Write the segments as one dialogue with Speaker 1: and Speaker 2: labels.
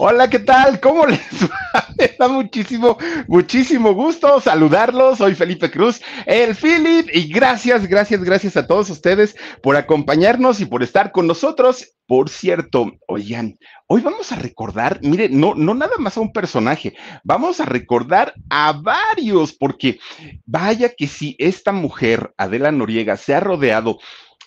Speaker 1: Hola, ¿qué tal? ¿Cómo les va? Me da muchísimo, muchísimo gusto saludarlos. Soy Felipe Cruz, el Philip, y gracias, gracias, gracias a todos ustedes por acompañarnos y por estar con nosotros. Por cierto, oigan, hoy vamos a recordar, mire, no, no nada más a un personaje, vamos a recordar a varios, porque vaya que si esta mujer, Adela Noriega, se ha rodeado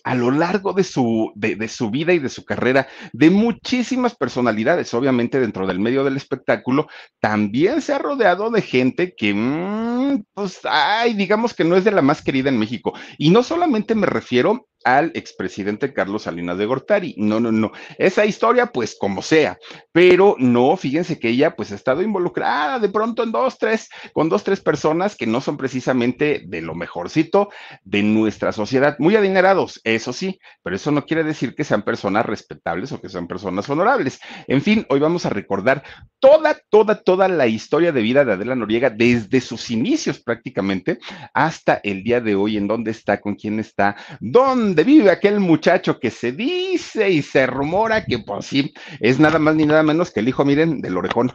Speaker 1: a lo largo de su, de, de, su vida y de su carrera, de muchísimas personalidades, obviamente dentro del medio del espectáculo, también se ha rodeado de gente que, mmm, pues, ay, digamos que no es de la más querida en México. Y no solamente me refiero al expresidente Carlos Salinas de Gortari. No, no, no. Esa historia, pues como sea. Pero no, fíjense que ella, pues ha estado involucrada de pronto en dos, tres, con dos, tres personas que no son precisamente de lo mejorcito de nuestra sociedad. Muy adinerados, eso sí, pero eso no quiere decir que sean personas respetables o que sean personas honorables. En fin, hoy vamos a recordar toda, toda, toda la historia de vida de Adela Noriega desde sus inicios prácticamente hasta el día de hoy, en dónde está, con quién está, dónde donde vive aquel muchacho que se dice y se rumora que por sí es nada más ni nada menos que el hijo, miren, del orejón.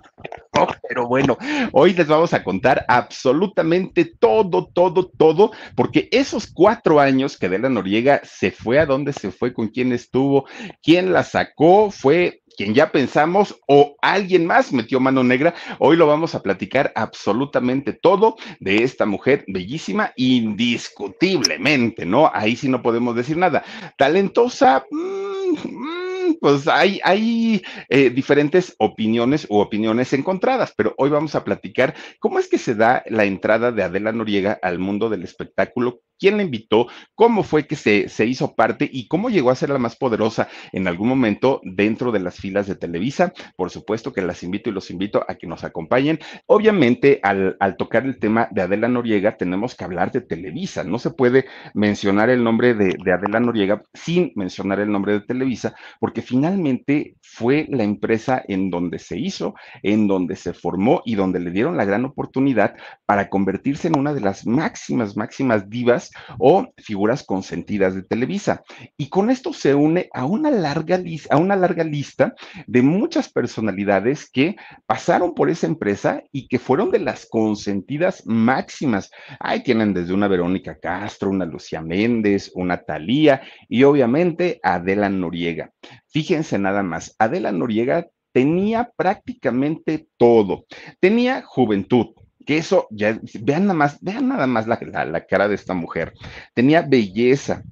Speaker 1: Pero bueno, hoy les vamos a contar absolutamente todo, todo, todo, porque esos cuatro años que Adela Noriega se fue a dónde se fue, con quién estuvo, quién la sacó, fue quien ya pensamos o alguien más metió mano negra. Hoy lo vamos a platicar absolutamente todo de esta mujer bellísima, indiscutiblemente, ¿no? Ahí sí no podemos decir nada. Talentosa. Mmm, pues hay, hay eh, diferentes opiniones u opiniones encontradas, pero hoy vamos a platicar cómo es que se da la entrada de Adela Noriega al mundo del espectáculo, quién la invitó, cómo fue que se, se, hizo parte y cómo llegó a ser la más poderosa en algún momento dentro de las filas de Televisa. Por supuesto que las invito y los invito a que nos acompañen. Obviamente, al, al tocar el tema de Adela Noriega, tenemos que hablar de Televisa. No se puede mencionar el nombre de, de Adela Noriega sin mencionar el nombre de Televisa, porque finalmente fue la empresa en donde se hizo, en donde se formó y donde le dieron la gran oportunidad para convertirse en una de las máximas, máximas divas o figuras consentidas de Televisa. Y con esto se une a una larga, a una larga lista de muchas personalidades que pasaron por esa empresa y que fueron de las consentidas máximas. Ahí tienen desde una Verónica Castro, una Lucía Méndez, una Talía y obviamente Adela Noriega. Fíjense nada más, Adela Noriega tenía prácticamente todo. Tenía juventud, que eso, ya, vean nada más, vean nada más la, la, cara de esta mujer. Tenía belleza.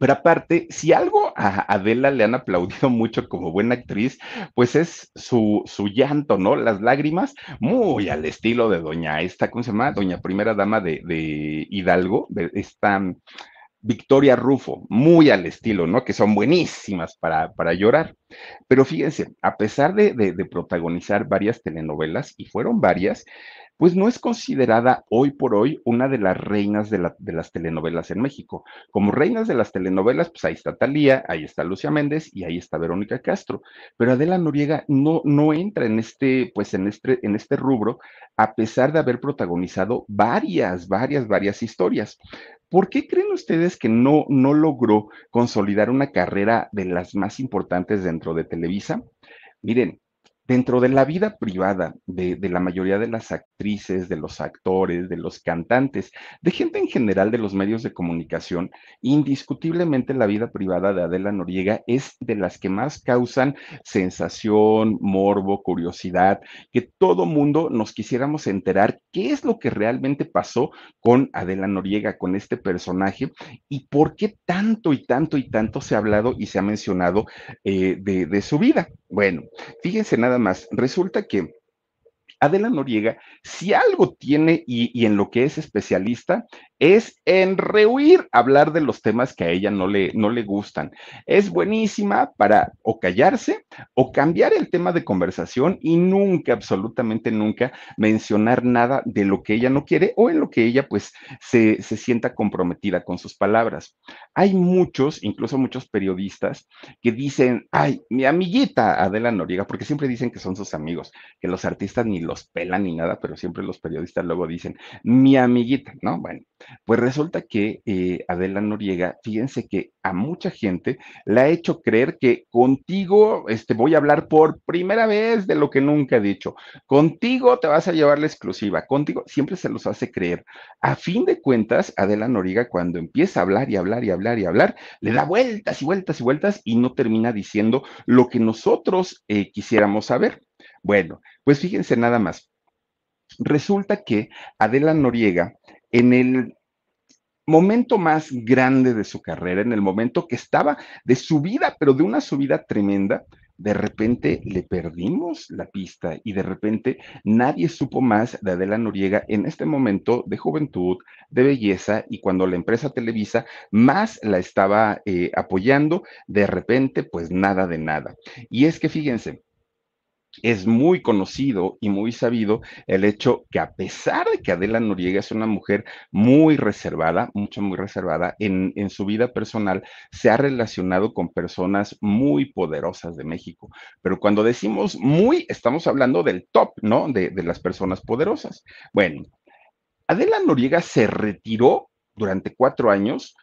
Speaker 1: Pero aparte, si algo a Adela le han aplaudido mucho como buena actriz, pues es su, su llanto, ¿no? Las lágrimas, muy al estilo de doña esta, ¿cómo se llama? Doña primera dama de, de Hidalgo, de esta Victoria Rufo, muy al estilo, ¿no? Que son buenísimas para, para llorar. Pero fíjense, a pesar de, de protagonizar varias telenovelas, y fueron varias, pues no es considerada hoy por hoy una de las reinas de, la, de, las telenovelas en México. Como reinas de las telenovelas, pues ahí está Talía, ahí está Lucia Méndez y ahí está Verónica Castro. Pero Adela Noriega no, no entra en este, pues en este, en este rubro, a pesar de haber protagonizado varias, varias, varias historias. ¿Por qué creen ustedes que no, no logró consolidar una carrera de las más importantes dentro de Televisa? Miren, dentro de la vida privada de, la mayoría de las actrices, de los actores, de los cantantes, de gente en general de los medios de comunicación, indiscutiblemente la vida privada de Adela Noriega es de las que más causan sensación, morbo, curiosidad, que todo mundo nos quisiéramos enterar qué es lo que realmente pasó con Adela Noriega, con este personaje, y por qué tanto y tanto y tanto se ha hablado y se ha mencionado eh, de su vida. Bueno, fíjense nada más, resulta que Adela Noriega, si algo tiene y, y, en lo que es especialista, es en rehuir hablar de los temas que a ella no le, no le gustan. Es buenísima para o callarse o cambiar el tema de conversación y nunca, absolutamente nunca, mencionar nada de lo que ella no quiere o en lo que ella pues se, se sienta comprometida con sus palabras. Hay muchos, incluso muchos periodistas, que dicen, ay, mi amiguita Adela Noriega, porque siempre dicen que son sus amigos, que los artistas ni los pelan ni nada, pero siempre los periodistas luego dicen, mi amiguita, ¿no? Bueno, pues resulta que eh, Adela Noriega, fíjense que a mucha gente le ha hecho creer que contigo este, voy a hablar por primera vez de lo que nunca he dicho. Contigo te vas a llevar la exclusiva. Contigo siempre se los hace creer. A fin de cuentas, Adela Noriega, cuando empieza a hablar y hablar y hablar y hablar, le da vueltas y vueltas y vueltas y no termina diciendo lo que nosotros eh, quisiéramos saber. Bueno, pues fíjense nada más. Resulta que Adela Noriega, en el momento más grande de su carrera, en el momento que estaba de subida, pero de una subida tremenda, de repente le perdimos la pista y de repente nadie supo más de Adela Noriega en este momento de juventud, de belleza y cuando la empresa Televisa más la estaba eh, apoyando, de repente pues nada de nada. Y es que fíjense, es muy conocido y muy sabido el hecho que a pesar de que Adela Noriega es una mujer muy reservada, mucho, muy reservada, en, en, su vida personal se ha relacionado con personas muy poderosas de México. Pero cuando decimos muy, estamos hablando del top, ¿no? De, de las personas poderosas. Bueno, Adela Noriega se retiró durante cuatro años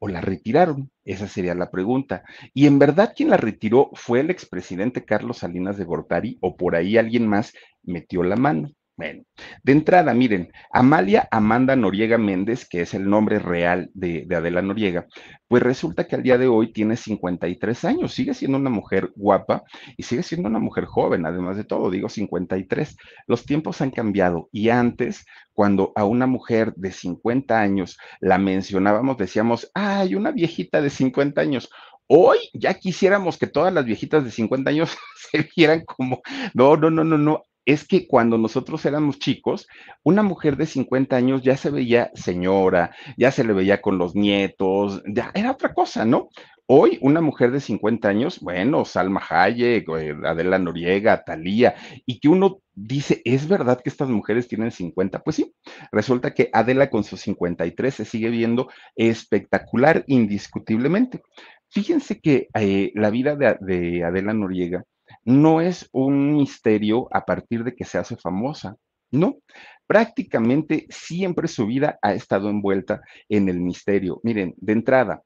Speaker 1: o la retiraron? Esa sería la pregunta. Y en verdad, quien la retiró fue el expresidente Carlos Salinas de Gortari o por ahí alguien más metió la mano. Bueno, de entrada, miren, Amalia Amanda Noriega Méndez, que es el nombre real de, de, Adela Noriega, pues resulta que al día de hoy tiene 53 años, sigue siendo una mujer guapa y sigue siendo una mujer joven, además de todo, digo 53. Los tiempos han cambiado y antes, cuando a una mujer de 50 años la mencionábamos, decíamos, ay, una viejita de 50 años. Hoy ya quisiéramos que todas las viejitas de 50 años se vieran como, no, no, no, no, no, es que cuando nosotros éramos chicos, una mujer de 50 años ya se veía señora, ya se le veía con los nietos, ya era otra cosa, ¿no? Hoy, una mujer de 50 años, bueno, Salma Hayek, eh, Adela Noriega, Talía, y que uno dice, ¿es verdad que estas mujeres tienen 50? Pues sí, resulta que Adela con sus 53 se sigue viendo espectacular, indiscutiblemente. Fíjense que eh, la vida de, de Adela Noriega no es un misterio a partir de que se hace famosa, no. Prácticamente siempre su vida ha estado envuelta en el misterio. Miren, de entrada,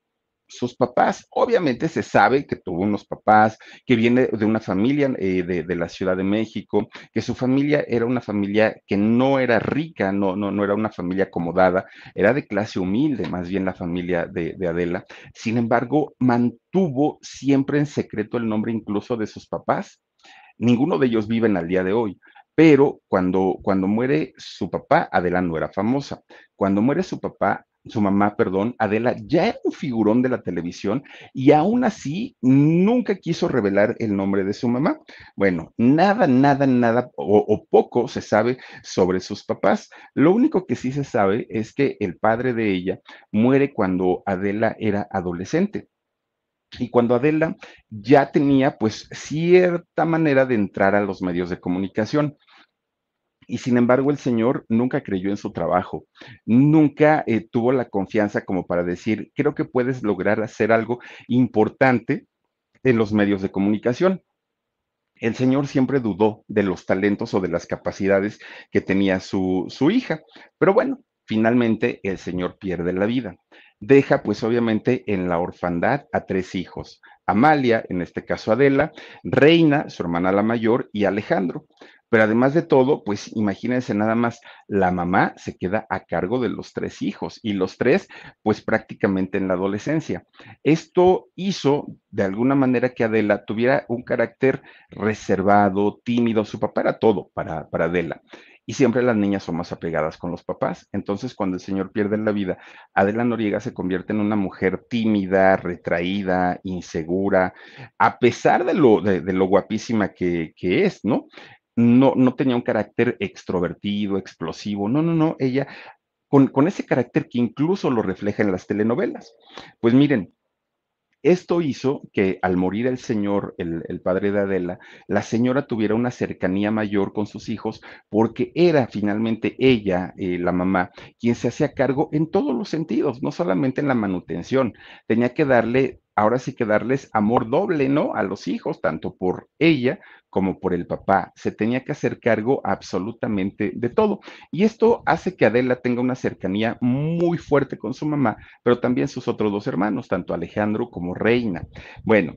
Speaker 1: sus papás, obviamente se sabe que tuvo unos papás, que viene de una familia eh, de, de, la Ciudad de México, que su familia era una familia que no era rica, no, no, no era una familia acomodada, era de clase humilde, más bien la familia de, de Adela. Sin embargo, mantuvo siempre en secreto el nombre incluso de sus papás. Ninguno de ellos viven al día de hoy, pero cuando, cuando muere su papá, Adela no era famosa. Cuando muere su papá, su mamá, perdón, Adela, ya era un figurón de la televisión y aún así nunca quiso revelar el nombre de su mamá. Bueno, nada, nada, nada o, o, poco se sabe sobre sus papás. Lo único que sí se sabe es que el padre de ella muere cuando Adela era adolescente. Y cuando Adela ya tenía pues cierta manera de entrar a los medios de comunicación. Y sin embargo, el Señor nunca creyó en su trabajo, nunca eh, tuvo la confianza como para decir, creo que puedes lograr hacer algo importante en los medios de comunicación. El Señor siempre dudó de los talentos o de las capacidades que tenía su, su hija, pero bueno, finalmente el Señor pierde la vida. deja pues obviamente en la orfandad a tres hijos, Amalia, en este caso Adela, Reina, su hermana la mayor, y Alejandro. Pero además de todo, pues imagínense nada más, la mamá se queda a cargo de los tres hijos y los tres, pues prácticamente en la adolescencia. Esto hizo de alguna manera que Adela tuviera un carácter reservado, tímido. Su papá era todo para, para Adela. Y siempre las niñas son más apegadas con los papás. Entonces, cuando el señor pierde la vida, Adela Noriega se convierte en una mujer tímida, retraída, insegura, a pesar de lo, de, lo guapísima que, que es, ¿no? No, no tenía un carácter extrovertido, explosivo, no, no, no, ella con, con ese carácter que incluso lo refleja en las telenovelas. Pues miren, esto hizo que al morir el señor, el, el, padre de Adela, la señora tuviera una cercanía mayor con sus hijos porque era finalmente ella, eh, la mamá, quien se hacía cargo en todos los sentidos, no solamente en la manutención. Tenía que darle ahora sí que darles amor doble, ¿no? A los hijos, tanto por ella como por el papá. Se tenía que hacer cargo absolutamente de todo. Y esto hace que Adela tenga una cercanía muy fuerte con su mamá, pero también sus otros dos hermanos, tanto Alejandro como Reina. Bueno,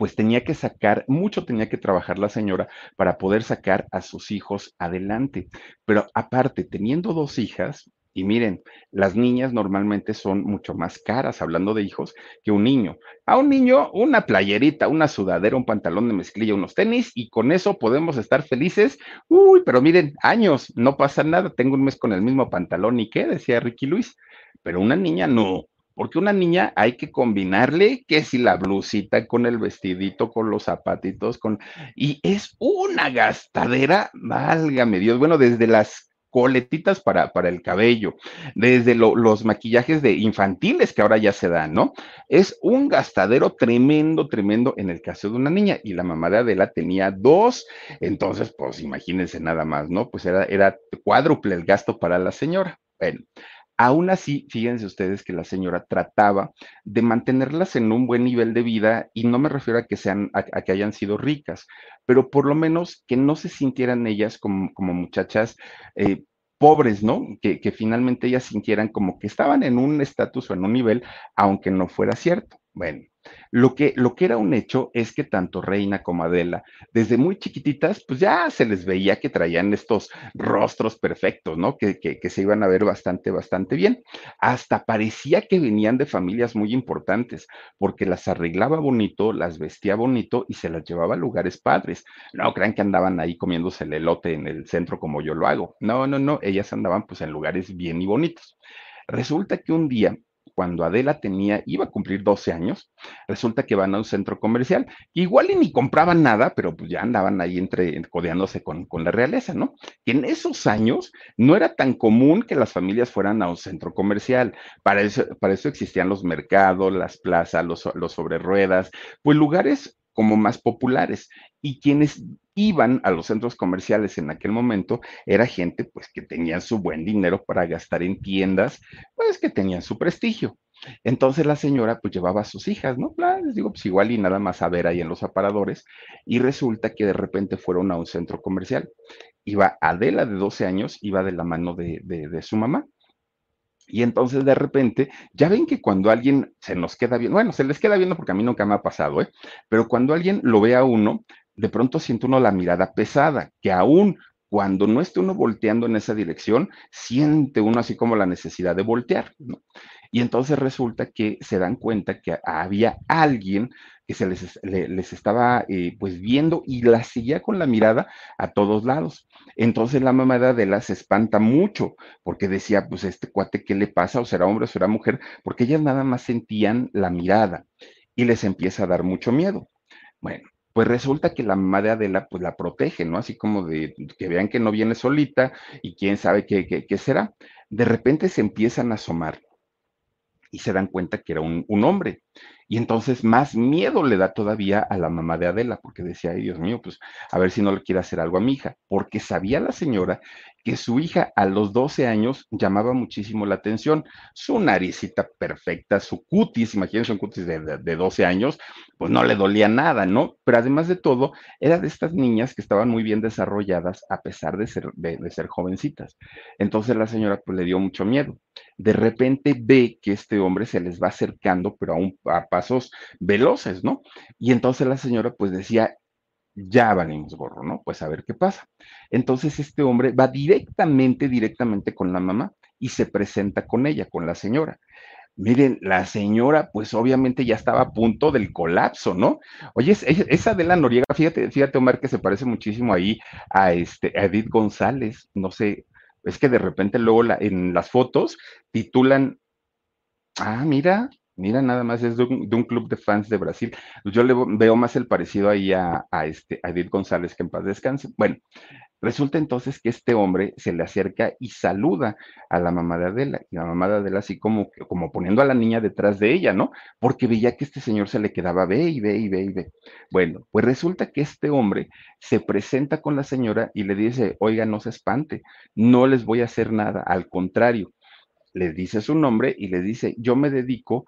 Speaker 1: pues tenía que sacar, mucho tenía que trabajar la señora para poder sacar a sus hijos adelante. Pero aparte, teniendo dos hijas, y miren, las niñas normalmente son mucho más caras, hablando de hijos, que un niño. A un niño, una playerita, una sudadera, un pantalón de mezclilla, unos tenis, y con eso podemos estar felices. Uy, pero miren, años, no pasa nada, tengo un mes con el mismo pantalón y qué, decía Ricky Luis. Pero una niña no, porque una niña hay que combinarle que si la blusita con el vestidito, con los zapatitos, con... Y es una gastadera, válgame Dios, bueno, desde las coletitas para, para el cabello, desde los maquillajes de infantiles que ahora ya se dan, ¿no? Es un gastadero tremendo, tremendo en el caso de una niña y la mamá de Adela tenía dos, entonces pues imagínense nada más, ¿no? Pues era, era cuádruple el gasto para la señora. Bueno, Aún así, fíjense ustedes que la señora trataba de mantenerlas en un buen nivel de vida y no me refiero a que sean, a, que hayan sido ricas, pero por lo menos que no se sintieran ellas como, como muchachas eh, pobres, ¿no? Que, que, finalmente ellas sintieran como que estaban en un estatus o en un nivel, aunque no fuera cierto. Bueno, lo que, lo que era un hecho es que tanto Reina como Adela, desde muy chiquititas, pues ya se les veía que traían estos rostros perfectos, ¿no? Que, que, que, se iban a ver bastante, bastante bien. Hasta parecía que venían de familias muy importantes, porque las arreglaba bonito, las vestía bonito y se las llevaba a lugares padres. No crean que andaban ahí comiéndose el elote en el centro como yo lo hago. No, no, no, ellas andaban pues en lugares bien y bonitos. Resulta que un día cuando Adela tenía, iba a cumplir 12 años, resulta que van a un centro comercial, igual y ni compraban nada, pero pues ya andaban ahí entre, codeándose con, con la realeza, ¿no? Que en esos años no era tan común que las familias fueran a un centro comercial, para eso, para eso existían los mercados, las plazas, los, los sobre ruedas, pues lugares como más populares. Y quienes iban a los centros comerciales en aquel momento era gente pues que tenían su buen dinero para gastar en tiendas, pues que tenían su prestigio. Entonces la señora pues llevaba a sus hijas, ¿no? Les digo, pues igual y nada más a ver ahí en los aparadores y resulta que de repente fueron a un centro comercial. Iba Adela de 12 años, iba de la mano de, de, su mamá y entonces de repente, ya ven que cuando alguien se nos queda bien, bueno, se les queda viendo porque a mí nunca me ha pasado, ¿eh? Pero cuando alguien lo ve a uno, de pronto siente uno la mirada pesada, que aún cuando no esté uno volteando en esa dirección, siente uno así como la necesidad de voltear, ¿no? Y entonces resulta que se dan cuenta que había alguien que se les, les estaba eh, pues viendo y la seguía con la mirada a todos lados. Entonces la mamá de Adela se espanta mucho porque decía, pues este cuate, ¿qué le pasa? O será hombre o será mujer, porque ellas nada más sentían la mirada y les empieza a dar mucho miedo. Bueno, pues resulta que la mamá de Adela pues la protege, ¿no? Así como de que vean que no viene solita y quién sabe qué, qué, qué será. De repente se empiezan a asomar y se dan cuenta que era un, un, hombre. Y entonces más miedo le da todavía a la mamá de Adela, porque decía, ay Dios mío, pues a ver si no le quiere hacer algo a mi hija, porque sabía la señora que su hija a los 12 años llamaba muchísimo la atención. Su naricita perfecta, su cutis, imagínense un cutis de, de, de, 12 años, pues no le dolía nada, ¿no? Pero además de todo, era de estas niñas que estaban muy bien desarrolladas a pesar de ser, de, de ser jovencitas. Entonces la señora pues le dio mucho miedo. De repente ve que este hombre se les va acercando, pero a, a pasos veloces, ¿no? Y entonces la señora pues decía, ya valimos gorro, ¿no? Pues a ver qué pasa. Entonces este hombre va directamente, directamente con la mamá y se presenta con ella, con la señora. Miren, la señora, pues obviamente ya estaba a punto del colapso, ¿no? Oye, esa de la Noriega, fíjate, fíjate, Omar, que se parece muchísimo ahí a, este, a Edith González, no sé, es que de repente luego en las fotos titulan, ah, mira, Mira, nada más es de un, club de fans de Brasil. Yo le veo más el parecido ahí a, a, este, a Edith González, que en paz descanse. Bueno, resulta entonces que este hombre se le acerca y saluda a la mamá de Adela. Y la mamá de Adela así como, como poniendo a la niña detrás de ella, ¿no? Porque veía que este señor se le quedaba, ve y ve y ve y ve. Bueno, pues resulta que este hombre se presenta con la señora y le dice, oiga, no se espante, no les voy a hacer nada, al contrario. Le dice su nombre y le dice, yo me dedico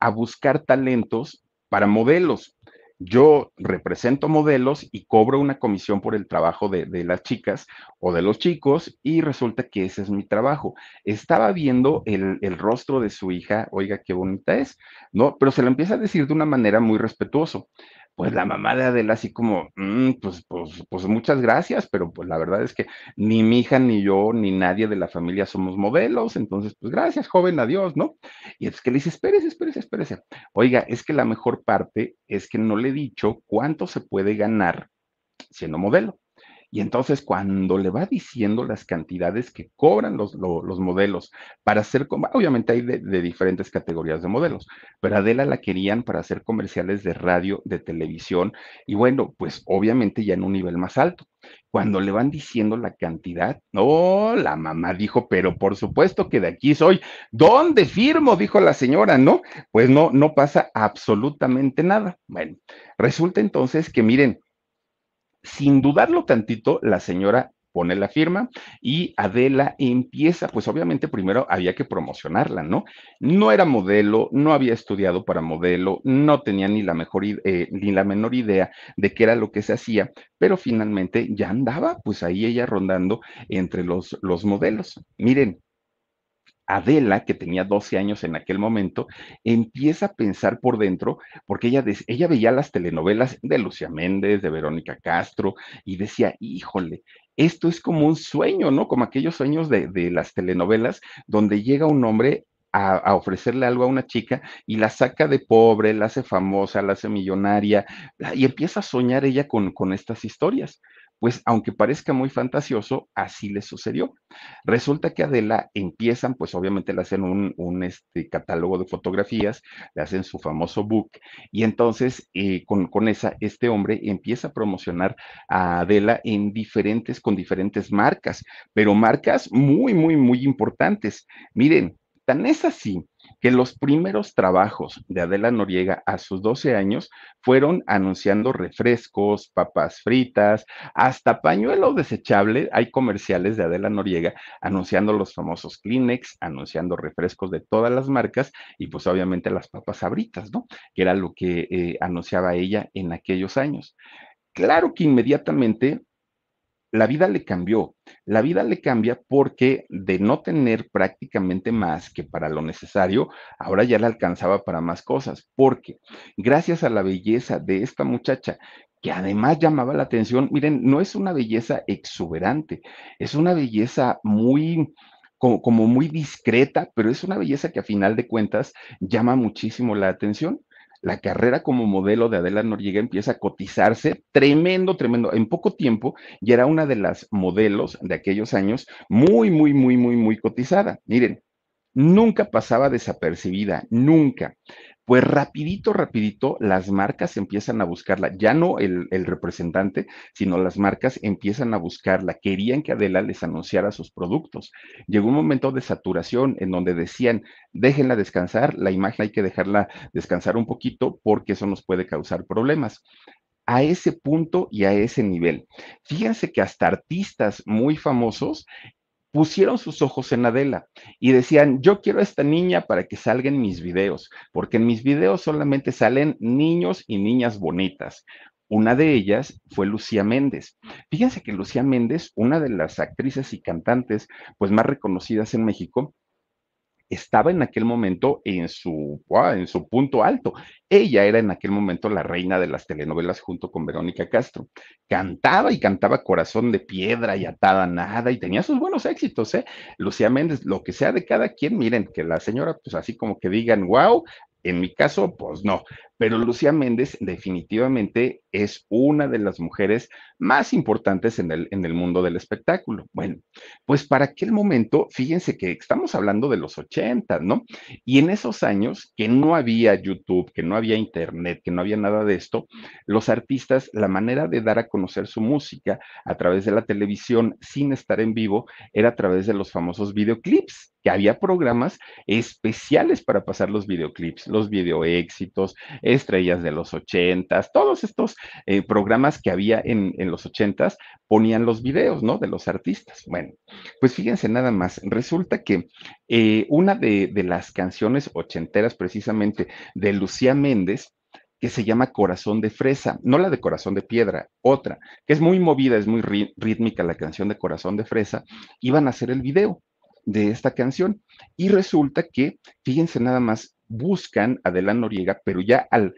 Speaker 1: a buscar talentos para modelos. Yo represento modelos y cobro una comisión por el trabajo de, de, las chicas o de los chicos y resulta que ese es mi trabajo. Estaba viendo el, el, rostro de su hija, oiga, qué bonita es, ¿no? Pero se lo empieza a decir de una manera muy respetuoso pues la mamá de Adela así como, mmm, pues, pues, pues muchas gracias, pero pues la verdad es que ni mi hija, ni yo, ni nadie de la familia somos modelos, entonces pues gracias, joven, adiós, ¿no? Y es que le dice, espérese, espérese, espérese. Oiga, es que la mejor parte es que no le he dicho cuánto se puede ganar siendo modelo. Y entonces cuando le va diciendo las cantidades que cobran los, los, los modelos para hacer, obviamente hay de, de, diferentes categorías de modelos, pero Adela la querían para hacer comerciales de radio, de televisión y bueno, pues obviamente ya en un nivel más alto. Cuando le van diciendo la cantidad, no, oh, la mamá dijo, pero por supuesto que de aquí soy. ¿Dónde firmo? Dijo la señora, ¿no? Pues no, no pasa absolutamente nada. Bueno, resulta entonces que miren, sin dudarlo tantito, la señora pone la firma y Adela empieza, pues obviamente primero había que promocionarla, ¿no? No era modelo, no había estudiado para modelo, no tenía ni la mejor eh, ni la menor idea de qué era lo que se hacía, pero finalmente ya andaba, pues ahí ella rondando entre los, los modelos. Miren, Adela, que tenía 12 años en aquel momento, empieza a pensar por dentro, porque ella, ella veía las telenovelas de Lucia Méndez, de Verónica Castro, y decía, híjole, esto es como un sueño, ¿no? Como aquellos sueños de, las telenovelas donde llega un hombre a, ofrecerle algo a una chica y la saca de pobre, la hace famosa, la hace millonaria, y empieza a soñar ella con estas historias pues aunque parezca muy fantasioso, así le sucedió. Resulta que Adela empiezan, pues obviamente le hacen un, este, catálogo de fotografías, le hacen su famoso book, y entonces eh, con, con, esa, este hombre empieza a promocionar a Adela en diferentes, con diferentes marcas, pero marcas muy, muy, muy importantes. Miren, tan es así que los primeros trabajos de Adela Noriega a sus 12 años fueron anunciando refrescos, papas fritas, hasta pañuelo desechable. Hay comerciales de Adela Noriega anunciando los famosos Kleenex, anunciando refrescos de todas las marcas y pues obviamente las papas abritas, ¿no? Que era lo que eh, anunciaba ella en aquellos años. Claro que inmediatamente la vida le cambió. La vida le cambia porque de no tener prácticamente más que para lo necesario, ahora ya le alcanzaba para más cosas. Porque gracias a la belleza de esta muchacha, que además llamaba la atención, miren, no es una belleza exuberante, es una belleza muy, como, como, muy discreta, pero es una belleza que a final de cuentas llama muchísimo la atención la carrera como modelo de Adela Noriega empieza a cotizarse tremendo, tremendo. En poco tiempo ya era una de las modelos de aquellos años muy, muy, muy, muy, muy cotizada. Miren, nunca pasaba desapercibida, nunca. Pues rapidito, rapidito, las marcas empiezan a buscarla, ya no el, representante, sino las marcas empiezan a buscarla. Querían que Adela les anunciara sus productos. Llegó un momento de saturación en donde decían, déjenla descansar, la imagen hay que dejarla descansar un poquito porque eso nos puede causar problemas a ese punto y a ese nivel. Fíjense que hasta artistas muy famosos pusieron sus ojos en Adela y decían, yo quiero a esta niña para que salga en mis videos, porque en mis videos solamente salen niños y niñas bonitas. Una de ellas fue Lucía Méndez. Fíjense que Lucía Méndez, una de las actrices y cantantes pues más reconocidas en México, estaba en aquel momento en su, en su punto alto. Ella era en aquel momento la reina de las telenovelas junto con Verónica Castro. Cantaba y cantaba Corazón de Piedra y Atada Nada y tenía sus buenos éxitos, ¿eh? Lucía Méndez, lo que sea de cada quien, miren, que la señora, pues así como que digan, wow, en mi caso, pues no, pero Lucía Méndez definitivamente es una de las mujeres más importantes en el, en el mundo del espectáculo. Bueno, pues para aquel momento, fíjense que estamos hablando de los 80, ¿no? Y en esos años que no había YouTube, que no había Internet, que no había nada de esto, los artistas, la manera de dar a conocer su música a través de la televisión sin estar en vivo era a través de los famosos videoclips que había programas especiales para pasar los videoclips, los videoéxitos, estrellas de los ochentas, todos estos eh, programas que había en, en los ochentas ponían los videos, ¿no? De los artistas. Bueno, pues fíjense nada más, resulta que eh, una de, de las canciones ochenteras precisamente de Lucía Méndez, que se llama Corazón de Fresa, no la de Corazón de Piedra, otra, que es muy movida, es muy rítmica la canción de Corazón de Fresa, iban a hacer el video de esta canción. Y resulta que, fíjense nada más, buscan a Adela Noriega, pero ya al,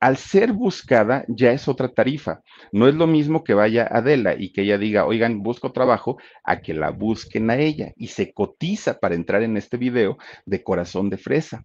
Speaker 1: al ser buscada ya es otra tarifa. No es lo mismo que vaya Adela y que ella diga, oigan, busco trabajo, a que la busquen a ella y se cotiza para entrar en este video de corazón de fresa.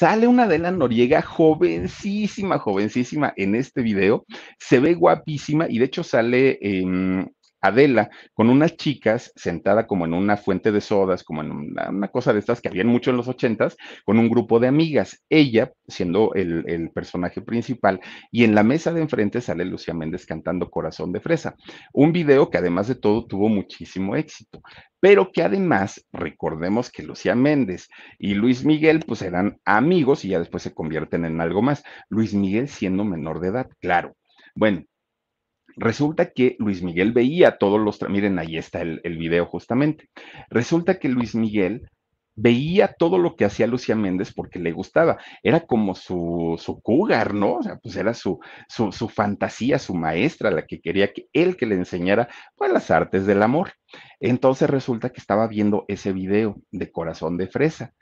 Speaker 1: sale una Adela Noriega jovencísima, jovencísima en este video, se ve guapísima y de hecho sale Adela con unas chicas sentada como en una fuente de sodas, como en una, cosa de estas que habían mucho en los ochentas, con un grupo de amigas, ella siendo el, el, personaje principal, y en la mesa de enfrente sale Lucía Méndez cantando Corazón de Fresa, un video que además de todo tuvo muchísimo éxito, pero que además recordemos que Lucía Méndez y Luis Miguel pues eran amigos y ya después se convierten en algo más, Luis Miguel siendo menor de edad, claro. Bueno, Resulta que Luis Miguel veía todos los, miren, ahí está el, el, video justamente. Resulta que Luis Miguel veía todo lo que hacía Lucía Méndez porque le gustaba. Era como su, su cougar, ¿no? O sea, pues era su, su, su, fantasía, su maestra, la que quería que él que le enseñara pues, las artes del amor. Entonces resulta que estaba viendo ese video de Corazón de Fresa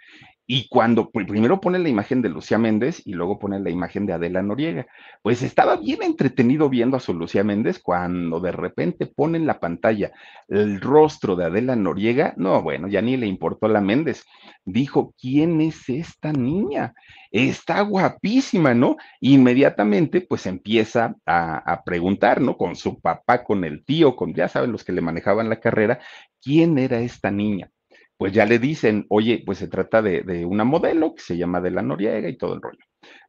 Speaker 1: y cuando primero pone la imagen de Lucía Méndez y luego pone la imagen de Adela Noriega, pues estaba bien entretenido viendo a su Lucía Méndez cuando de repente pone en la pantalla el rostro de Adela Noriega, no, bueno, ya ni le importó la Méndez. Dijo, ¿quién es esta niña? Está guapísima, ¿no? Inmediatamente pues empieza a, a preguntar, ¿no? Con su papá, con el tío, con ya saben los que le manejaban la carrera, ¿quién era esta niña? Pues ya le dicen, oye, pues se trata de, de, una modelo que se llama de la Noriega y todo el rollo.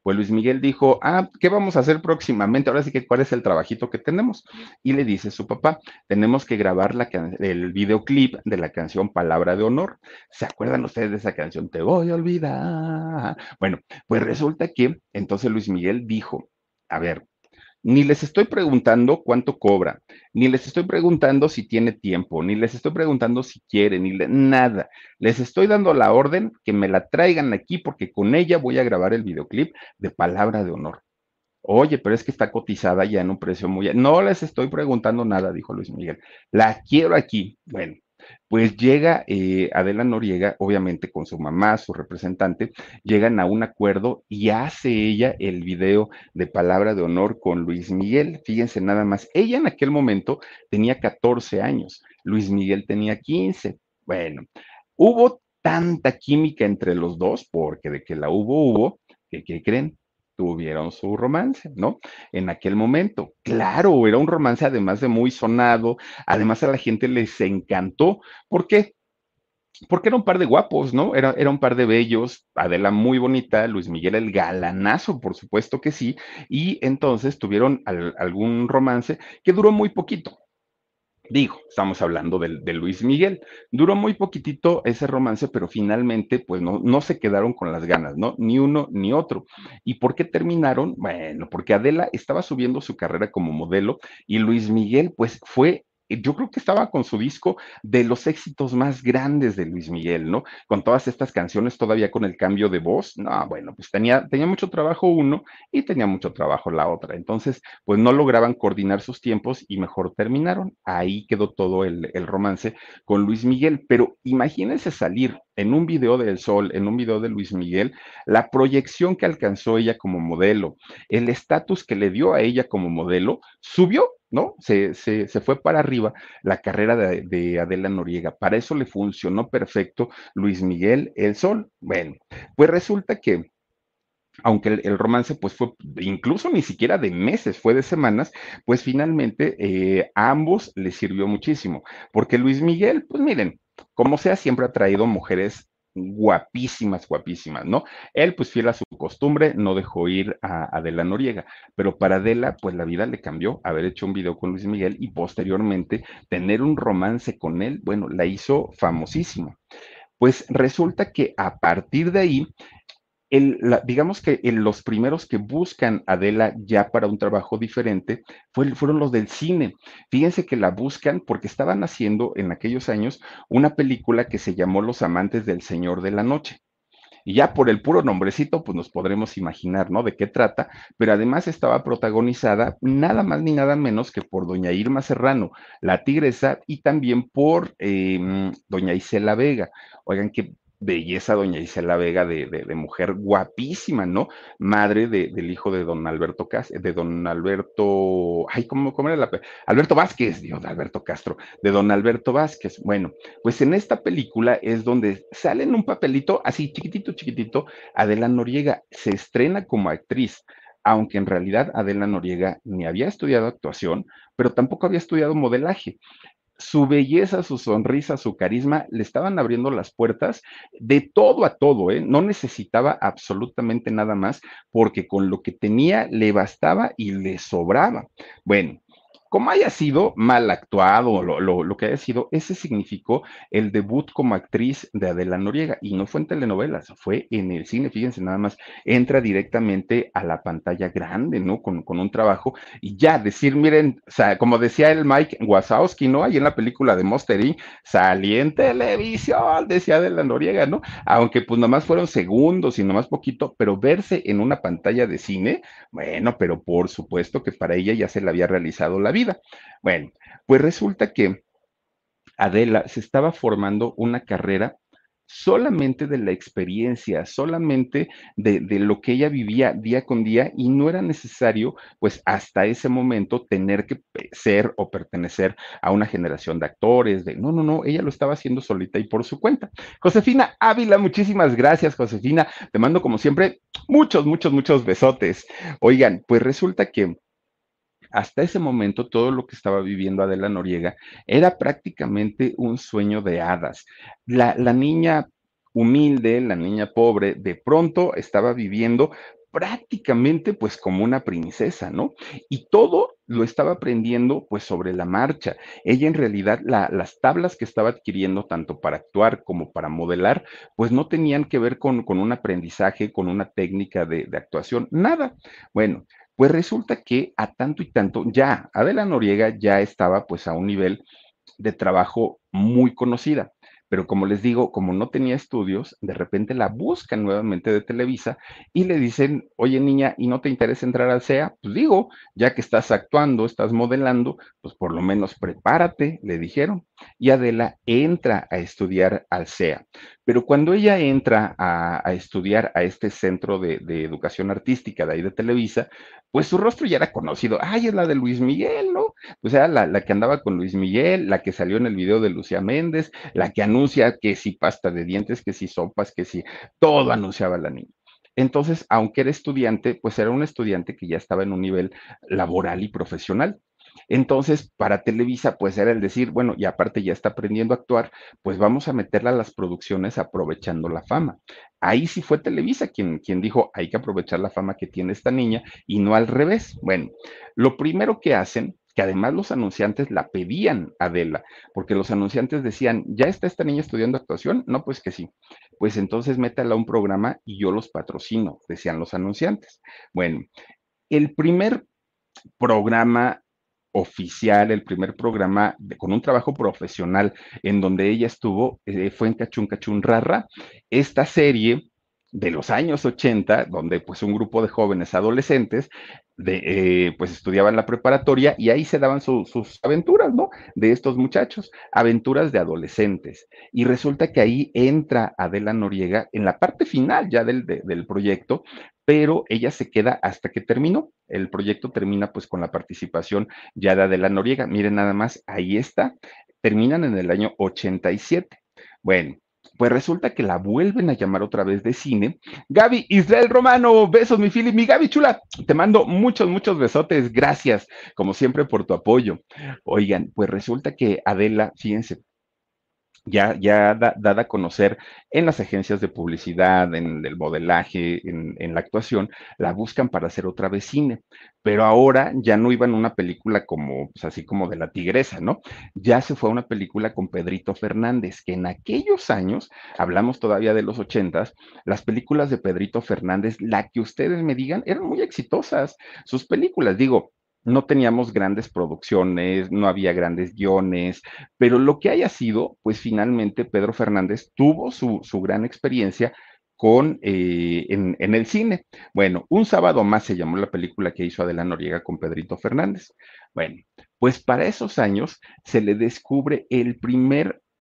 Speaker 1: Pues Luis Miguel dijo, ah, ¿qué vamos a hacer próximamente? Ahora sí que, ¿cuál es el trabajito que tenemos? Y le dice su papá, tenemos que grabar la el videoclip de la canción Palabra de Honor. ¿Se acuerdan ustedes de esa canción? Te voy a olvidar. Bueno, pues resulta que entonces Luis Miguel dijo, a ver, ni les estoy preguntando cuánto cobra, ni les estoy preguntando si tiene tiempo, ni les estoy preguntando si quiere, ni le, nada. Les estoy dando la orden que me la traigan aquí porque con ella voy a grabar el videoclip de Palabra de Honor. Oye, pero es que está cotizada ya en un precio muy... No les estoy preguntando nada, dijo Luis Miguel. La quiero aquí. Bueno, pues llega eh, Adela Noriega, obviamente con su mamá, su representante, llegan a un acuerdo y hace ella el video de palabra de honor con Luis Miguel. Fíjense nada más, ella en aquel momento tenía 14 años, Luis Miguel tenía 15. Bueno, hubo tanta química entre los dos, porque de que la hubo, hubo, que ¿qué creen? Tuvieron su romance, ¿no? En aquel momento. Claro, era un romance además de muy sonado, además a la gente les encantó. ¿Por qué? Porque era un par de guapos, ¿no? Era, era un par de bellos, Adela muy bonita, Luis Miguel el galanazo, por supuesto que sí, y entonces tuvieron algún romance que duró muy poquito, Digo, estamos hablando de, Luis Miguel. Duró muy poquitito ese romance, pero finalmente, pues no, no se quedaron con las ganas, ¿no? Ni uno ni otro. ¿Y por qué terminaron? Bueno, porque Adela estaba subiendo su carrera como modelo y Luis Miguel, pues fue yo creo que estaba con su disco de los éxitos más grandes de Luis Miguel, ¿no? Con todas estas canciones todavía con el cambio de voz. No, bueno, pues tenía, tenía mucho trabajo uno y tenía mucho trabajo la otra. Entonces, pues no lograban coordinar sus tiempos y mejor terminaron. Ahí quedó todo el, el romance con Luis Miguel. Pero imagínense salir en un video de El Sol, en un video de Luis Miguel, la proyección que alcanzó ella como modelo, el estatus que le dio a ella como modelo, subió ¿no? Se, se, se, fue para arriba la carrera de, de, Adela Noriega. Para eso le funcionó perfecto Luis Miguel El Sol. Bueno, pues resulta que aunque el, romance pues fue incluso ni siquiera de meses, fue de semanas, pues finalmente eh, a ambos les sirvió muchísimo, porque Luis Miguel, pues miren, como sea, siempre ha traído mujeres guapísimas, guapísimas, ¿no? Él, pues fiel a su costumbre, no dejó ir a Adela Noriega, pero para Adela, pues la vida le cambió haber hecho un video con Luis Miguel y posteriormente tener un romance con él, bueno, la hizo famosísimo. Pues resulta que a partir de ahí, digamos que los primeros que buscan a Adela ya para un trabajo diferente fueron los del cine. Fíjense que la buscan porque estaban haciendo en aquellos años una película que se llamó Los Amantes del Señor de la Noche. Y ya por el puro nombrecito, pues nos podremos imaginar, ¿no? De qué trata, pero además estaba protagonizada nada más ni nada menos que por doña Irma Serrano, la tigresa, y también por em, doña Isela Vega. Oigan, qué belleza, doña Isela Vega, de, de, mujer guapísima, ¿no? Madre del hijo de don Alberto Castro, de don Alberto, ay, ¿cómo, cómo era la? Alberto Vázquez, Dios, de Alberto Castro, de don Alberto Vázquez. Bueno, pues en esta película es donde sale en un papelito así chiquitito, chiquitito, Adela Noriega se estrena como actriz aunque en realidad Adela Noriega ni había estudiado actuación, pero tampoco había estudiado modelaje su belleza, su sonrisa, su carisma, le estaban abriendo las puertas de todo a todo, ¿eh? No necesitaba absolutamente nada más porque con lo que tenía le bastaba y le sobraba. Bueno, como haya sido mal actuado, lo, lo, lo, que haya sido, ese significó el debut como actriz de Adela Noriega y no fue en telenovelas, fue en el cine, fíjense nada más, entra directamente a la pantalla grande, ¿no? Con, con un trabajo y ya decir, miren, o sea, como decía el Mike Wazowski, ¿no? Ahí en la película de Monster Inc., salí en televisión, decía Adela Noriega, ¿no? Aunque pues nomás fueron segundos y nomás poquito, pero verse en una pantalla de cine, bueno, pero por supuesto que para ella ya se le había realizado la vida bueno, pues resulta que Adela se estaba formando una carrera solamente de la experiencia, solamente de, lo que ella vivía día con día y no era necesario, pues hasta ese momento, tener que ser o pertenecer a una generación de actores, de no, no, no, ella lo estaba haciendo solita y por su cuenta. Josefina Ávila, muchísimas gracias, Josefina. Te mando como siempre muchos, muchos, muchos besotes. Oigan, pues resulta que hasta ese momento todo lo que estaba viviendo Adela Noriega era prácticamente un sueño de hadas. La, la niña humilde, la niña pobre, de pronto estaba viviendo prácticamente pues como una princesa, ¿no? Y todo lo estaba aprendiendo pues sobre la marcha. Ella en realidad las tablas que estaba adquiriendo tanto para actuar como para modelar pues no tenían que ver con, con un aprendizaje, con una técnica de, de actuación, nada. Bueno, pues resulta que a tanto y tanto, ya Adela Noriega ya estaba pues a un nivel de trabajo muy conocida. Pero como les digo, como no tenía estudios, de repente la buscan nuevamente de Televisa y le dicen, oye niña, ¿y no te interesa entrar al CEA? Pues digo, ya que estás actuando, estás modelando, pues por lo menos prepárate, le dijeron. y Adela entra a estudiar al CEA. Pero cuando ella entra a, estudiar a este centro de, educación artística de ahí de Televisa, pues su rostro ya era conocido. Ay, es la de Luis Miguel, ¿no? O sea, la, la, que andaba con Luis Miguel, la que salió en el video de Lucía Méndez, la que que si pasta de dientes, que si sopas, que si todo anunciaba la niña. Entonces, aunque era estudiante, pues era un estudiante que ya estaba en un nivel laboral y profesional. Entonces, para Televisa, pues era el decir, bueno, y aparte ya está aprendiendo a actuar, pues vamos a meterla a las producciones aprovechando la fama. Ahí sí fue Televisa quien, quien dijo, hay que aprovechar la fama que tiene esta niña y no al revés. Bueno, lo primero que hacen que además los anunciantes la pedían a Adela, porque los anunciantes decían, ¿ya está esta niña estudiando actuación? No, pues que sí. Pues entonces métala a un programa y yo los patrocino, decían los anunciantes. Bueno, el primer programa oficial, el primer programa con un trabajo profesional en donde ella estuvo, eh, fue en Cachún Cachún Rara. Esta serie de los años 80, donde pues un grupo de jóvenes adolescentes eh, pues estudiaban la preparatoria y ahí se daban sus aventuras, ¿no? De estos muchachos, aventuras de adolescentes. Y resulta que ahí entra Adela Noriega en la parte final ya del, del proyecto, pero ella se queda hasta que terminó. El proyecto termina pues con la participación ya de Adela Noriega. Miren nada más, ahí está. Terminan en el año 87. Bueno, pues resulta que la vuelven a llamar otra vez de cine. Gaby Israel Romano, besos, mi Philip, mi Gaby chula, te mando muchos, muchos besotes, gracias, como siempre, por tu apoyo. Oigan, pues resulta que Adela, fíjense, ya, ya dada a conocer en las agencias de publicidad, en el modelaje, en, la actuación, la buscan para hacer otra vez cine. Pero ahora ya no iba en una película como, pues así como de la tigresa, ¿no? Ya se fue a una película con Pedrito Fernández, que en aquellos años, hablamos todavía de los ochentas, las películas de Pedrito Fernández, la que ustedes me digan, eran muy exitosas. Sus películas, digo, no teníamos grandes producciones, no había grandes guiones, pero lo que haya sido, pues finalmente Pedro Fernández tuvo su, gran experiencia con, eh, en, en, el cine. Bueno, un sábado más se llamó la película que hizo Adela Noriega con Pedrito Fernández. Bueno, pues para esos años se le descubre el primer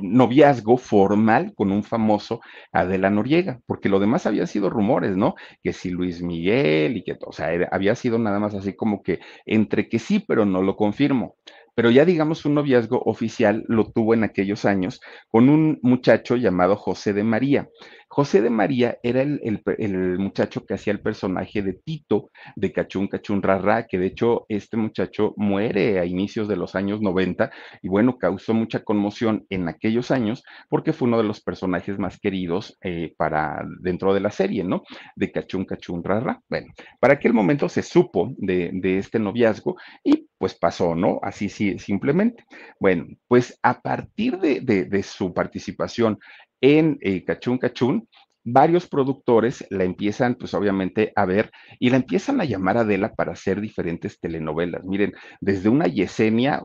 Speaker 1: noviazgo formal con un famoso Adela Noriega, porque lo demás había sido rumores, ¿no? Que si Luis Miguel y que, o sea, había sido nada más así como que entre que sí, pero no lo confirmo. Pero ya digamos un noviazgo oficial lo tuvo en aquellos años con un muchacho llamado José de María. José de María era el, muchacho que hacía el personaje de Tito de Cachún Cachún Rara, que de hecho este muchacho muere a inicios de los años 90 y bueno, causó mucha conmoción en aquellos años porque fue uno de los personajes más queridos eh, para dentro de la serie, ¿no? De Cachún Cachún Rara. Bueno, para aquel momento se supo de, este noviazgo y pues pasó, ¿no? Así sí, simplemente. Bueno, pues a partir de, de su participación en eh, Cachún Cachún, varios productores la empiezan, pues obviamente, a ver y la empiezan a llamar a Adela para hacer diferentes telenovelas. Miren, desde una Yesenia,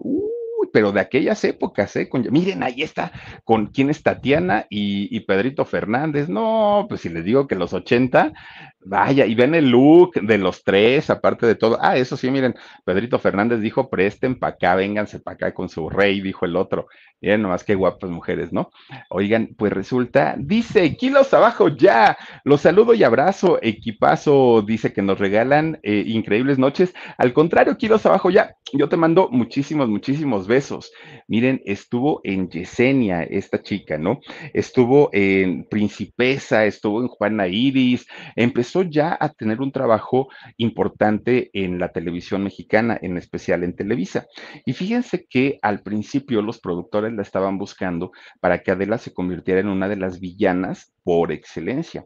Speaker 1: pero de aquellas épocas, ¿eh? miren, ahí está, con quién es Tatiana y, y, Pedrito Fernández. No, pues si les digo que los 80, Vaya, y ven el look de los tres, aparte de todo. Ah, eso sí, miren, Pedrito Fernández dijo, presten para acá, vénganse para acá con su rey, dijo el otro. Miren nomás qué guapas mujeres, ¿no? Oigan, pues resulta, dice, kilos abajo ya. Los saludo y abrazo, equipazo, dice que nos regalan eh, increíbles noches. Al contrario, kilos abajo ya. Yo te mando muchísimos, muchísimos besos. Miren, estuvo en Yesenia, esta chica, ¿no? Estuvo en Principesa, estuvo en Juana Iris, empezó ya a tener un trabajo importante en la televisión mexicana, en especial en Televisa. Y fíjense que al principio los productores la estaban buscando para que Adela se convirtiera en una de las villanas por excelencia.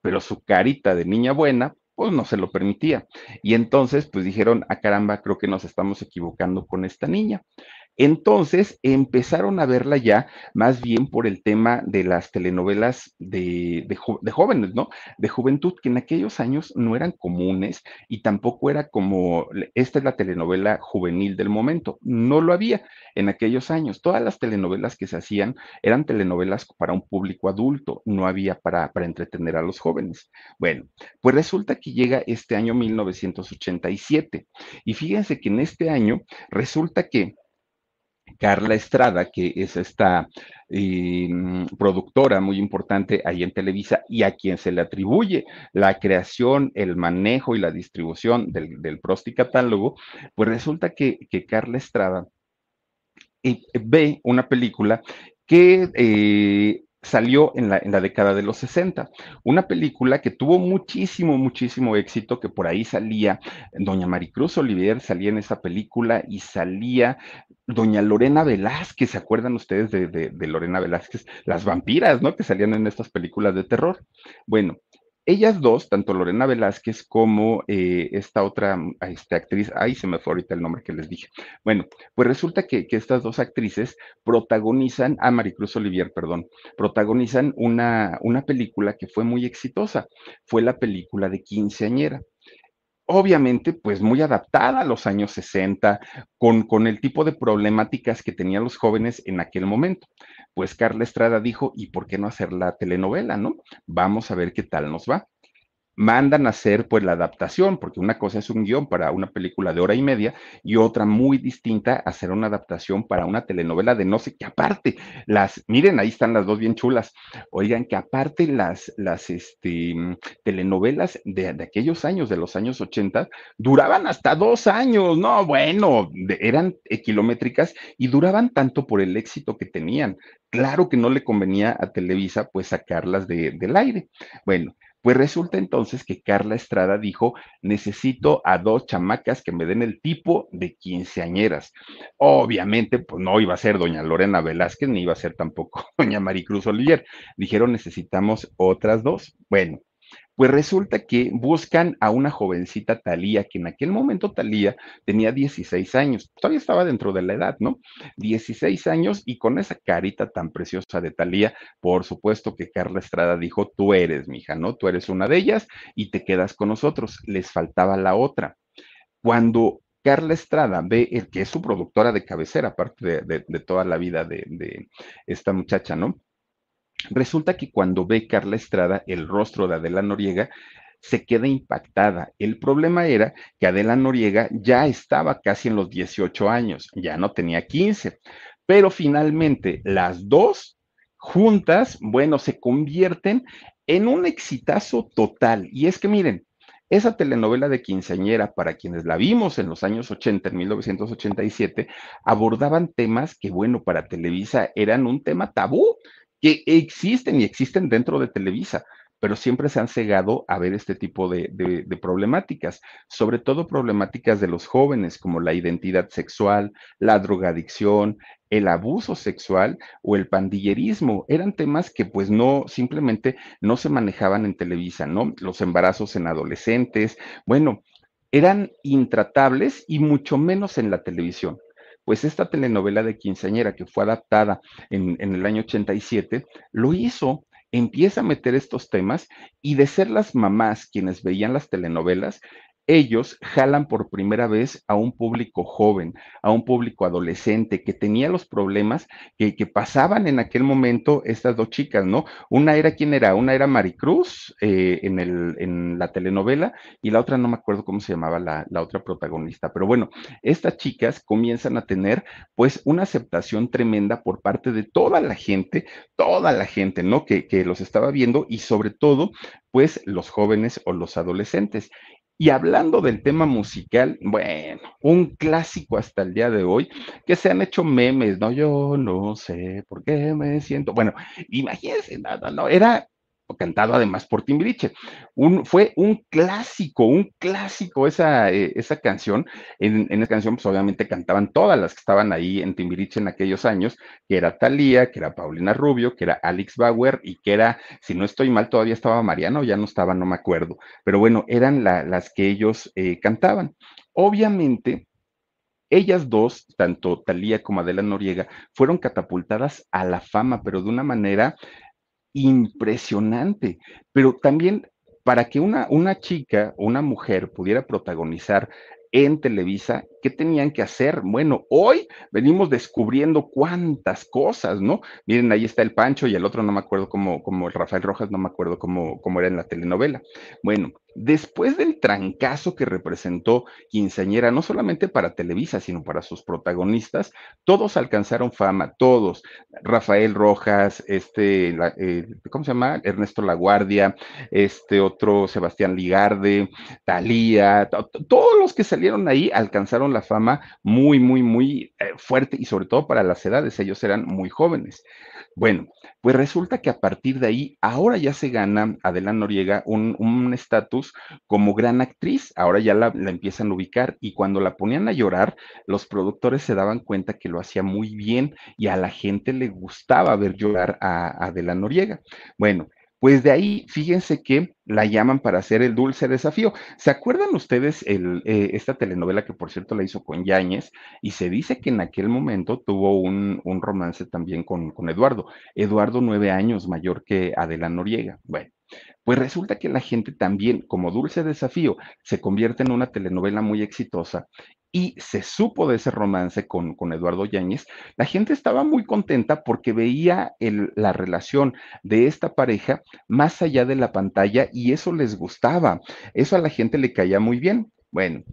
Speaker 1: Pero su carita de niña buena, pues no se lo permitía. Y entonces, pues dijeron, a ah, caramba, creo que nos estamos equivocando con esta niña. Entonces empezaron a verla ya más bien por el tema de las telenovelas de, jóvenes, ¿no? De juventud, que en aquellos años no eran comunes y tampoco era como, esta es la telenovela juvenil del momento, no lo había en aquellos años. Todas las telenovelas que se hacían eran telenovelas para un público adulto, no había para, para entretener a los jóvenes. Bueno, pues resulta que llega este año 1987 y fíjense que en este año resulta que Carla Estrada, que es esta eh, productora muy importante ahí en Televisa y a quien se le atribuye la creación, el manejo y la distribución del, del Prosti catálogo, pues resulta que, Carla Estrada eh, ve una película que eh, salió en la, en la, década de los 60. Una película que tuvo muchísimo, muchísimo éxito, que por ahí salía Doña Maricruz Olivier, salía en esa película y salía Doña Lorena Velázquez, ¿se acuerdan ustedes de, de, de Lorena Velázquez? Las vampiras, ¿no? Que salían en estas películas de terror. Bueno, ellas dos, tanto Lorena Velázquez como eh, esta otra mm, esta actriz, ahí se me fue ahorita el nombre que les dije. Bueno, pues resulta que, estas dos actrices protagonizan, a Maricruz Olivier, perdón, protagonizan una, una película que fue muy exitosa. Fue la película de Quinceañera obviamente, pues muy adaptada a los años 60, con, con, el tipo de problemáticas que tenían los jóvenes en aquel momento pues Carla Estrada dijo, ¿y por qué no hacer la telenovela, no? Vamos a ver qué tal nos va. Mandan a hacer pues la adaptación, porque una cosa es un guion para una película de hora y media y otra muy distinta hacer una adaptación para una telenovela de no sé qué aparte. Las, miren, ahí están las dos bien chulas. Oigan, que aparte las, las este, telenovelas de, aquellos años, de los años 80, duraban hasta dos años, no, bueno, eran kilométricas y duraban tanto por el éxito que tenían. Claro que no le convenía a Televisa pues sacarlas de, del aire. Bueno, pues resulta entonces que Carla Estrada dijo, necesito a dos chamacas que me den el tipo de quinceañeras. Obviamente, pues no iba a ser doña Lorena Velázquez, ni iba a ser tampoco doña Maricruz Olivier. Dijeron, necesitamos otras dos. Bueno, pues resulta que buscan a una jovencita Talía, que en aquel momento Talía tenía 16 años, todavía estaba dentro de la edad, ¿no? 16 años y con esa carita tan preciosa de Talía, por supuesto que Carla Estrada dijo, tú eres, mi hija, ¿no? Tú eres una de ellas y te quedas con nosotros. Les faltaba la otra. Cuando Carla Estrada ve el que es su productora de cabecera, aparte de, toda la vida de, de esta muchacha, ¿no? Resulta que cuando ve Carla Estrada el rostro de Adela Noriega, se queda impactada. El problema era que Adela Noriega ya estaba casi en los 18 años, ya no tenía 15, pero finalmente las dos juntas, bueno, se convierten en un exitazo total. Y es que miren, esa telenovela de quinceañera, para quienes la vimos en los años 80, en 1987, abordaban temas que, bueno, para Televisa eran un tema tabú que existen y existen dentro de Televisa, pero siempre se han cegado a ver este tipo de, problemáticas, sobre todo problemáticas de los jóvenes como la identidad sexual, la drogadicción, el abuso sexual o el pandillerismo. Eran temas que pues no, simplemente no se manejaban en Televisa, ¿no? Los embarazos en adolescentes, bueno, eran intratables y mucho menos en la televisión pues esta telenovela de quinceañera que fue adaptada en, el año 87, lo hizo empieza a meter estos temas y de ser las mamás quienes veían las telenovelas, ellos jalan por primera vez a un público joven, a un público adolescente que tenía los problemas que, pasaban en aquel momento estas dos chicas, ¿no? Una era, ¿quién era? Una era Maricruz eh, en, el, en la telenovela y la otra no me acuerdo cómo se llamaba la, otra protagonista, pero bueno, estas chicas comienzan a tener pues una aceptación tremenda por parte de toda la gente, toda la gente, ¿no? Que los estaba viendo y sobre todo pues los jóvenes o los adolescentes. Y hablando del tema musical, bueno, un clásico hasta el día de hoy, que se han hecho memes, ¿no? Yo no sé por qué me siento. Bueno, imagínense, no, no, era cantado además por Timbiriche. Un, fue un clásico, un clásico esa, eh, esa canción. En, esa canción, pues obviamente cantaban todas las que estaban ahí en Timbiriche en aquellos años, que era Thalía, que era Paulina Rubio, que era Alex Bauer y que era, si no estoy mal, todavía estaba Mariano, ya no estaba, no me acuerdo. Pero bueno, eran la, las que ellos eh, cantaban. Obviamente, ellas dos, tanto Talía como Adela Noriega, fueron catapultadas a la fama, pero de una manera impresionante. Pero también para que una, una chica una mujer pudiera protagonizar en Televisa, ¿qué tenían que hacer? Bueno, hoy venimos descubriendo cuántas cosas, ¿no? Miren, ahí está el Pancho y el otro no me acuerdo cómo, como Rafael Rojas, no me acuerdo cómo, cómo era en la telenovela. Bueno, Después del trancazo que representó Quinceañera, no solamente para Televisa, sino para sus protagonistas, todos alcanzaron fama, todos. Rafael Rojas, este, ¿cómo se llama? Ernesto Laguardia, este otro Sebastián Ligarde, Talía, todos los que salieron ahí alcanzaron la fama muy, muy, muy eh, fuerte y sobre todo para las edades, ellos eran muy jóvenes. Bueno, pues resulta que a partir de ahí, ahora ya se gana Adela Noriega un estatus como gran actriz. Ahora ya la, empiezan a ubicar y cuando la ponían a llorar, los productores se daban cuenta que lo hacía muy bien y a la gente le gustaba ver llorar a, a Adela Noriega. Bueno, pues de ahí, fíjense que la llaman para hacer el dulce desafío. ¿Se acuerdan ustedes el, eh, esta telenovela que por cierto la hizo con Yáñez? Y se dice que en aquel momento tuvo un, un romance también con, con, Eduardo. Eduardo, nueve años mayor que Adela Noriega. Bueno, pues resulta que la gente también, como dulce desafío, se convierte en una telenovela muy exitosa y se supo de ese romance con, con Eduardo Yáñez, la gente estaba muy contenta porque veía la relación de esta pareja más allá de la pantalla y eso les gustaba, eso a la gente le caía muy bien. Bueno,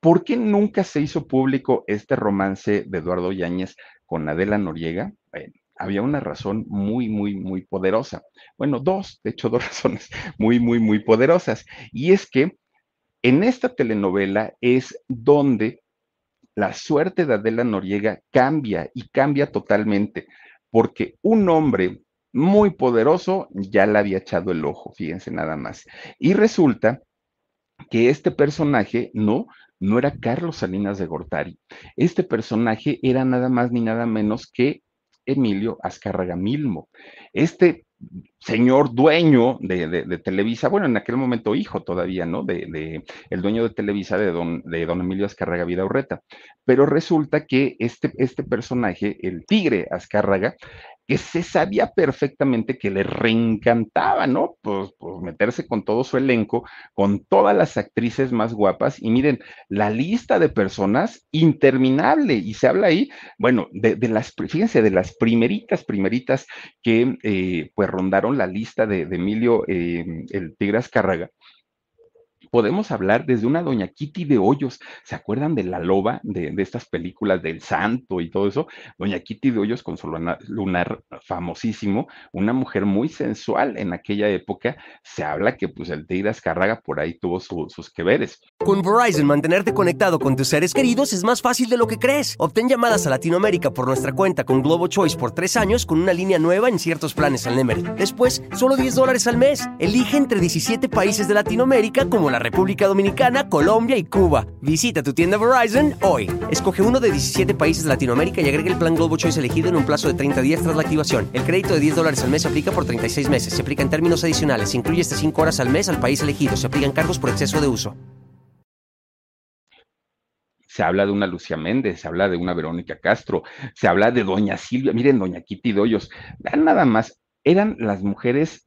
Speaker 1: ¿por qué nunca se hizo público este romance de Eduardo Yáñez con Adela Noriega? Bueno, había una razón muy, muy, muy poderosa. Bueno, dos, de hecho, dos razones muy, muy, muy poderosas. Y es que en esta telenovela es donde la suerte de Adela Noriega cambia y cambia totalmente, porque un hombre muy poderoso ya le había echado el ojo, fíjense nada más. Y resulta que este personaje no, no era Carlos Salinas de Gortari. Este personaje era nada más ni nada menos que Emilio Azcárraga Milmo. Este señor dueño de, Televisa, bueno, en aquel momento hijo todavía, ¿no? De, el dueño de Televisa, de don, de don Emilio Azcárraga Vidaurreta. Pero resulta que este, este personaje, el tigre Azcárraga, que se sabía perfectamente que le reencantaba, ¿no? Pues, pues, meterse con todo su elenco, con todas las actrices más guapas. Y miren, la lista de personas interminable. Y se habla ahí, bueno, de, las, fíjense, de las primeritas, primeritas que eh, pues rondaron la lista de, Emilio, eh, el Tigras Carraga podemos hablar desde una doña Kitty de Hoyos. ¿Se acuerdan de la loba de, estas películas del santo y todo eso? Doña Kitty de Hoyos con su lunar, famosísimo, una mujer muy sensual en aquella época. Se habla que pues el Tigre Azcárraga por ahí tuvo sus que veres.
Speaker 2: Con Verizon, mantenerte conectado con tus seres queridos es más fácil de lo que crees. Obtén llamadas a Latinoamérica por nuestra cuenta con Globo Choice por tres años con una línea nueva en ciertos planes al Nemery. Después, solo 10 dólares al mes. Elige entre 17 países de Latinoamérica como la República Dominicana, Colombia y Cuba. Visita tu tienda Verizon hoy. Escoge uno de 17 países de Latinoamérica y agrega el plan Globo Choice elegido en un plazo de 30 días tras la activación. El crédito de 10 dólares al mes se aplica por 36 meses. Se aplica en términos adicionales. Se incluye hasta 5 horas al mes al país elegido. Se aplican cargos por exceso de uso.
Speaker 1: se habla de una Lucía Méndez, se habla de una Verónica Castro, se habla de Doña Silvia, miren, Doña Kitty Doyos, nada más, eran las mujeres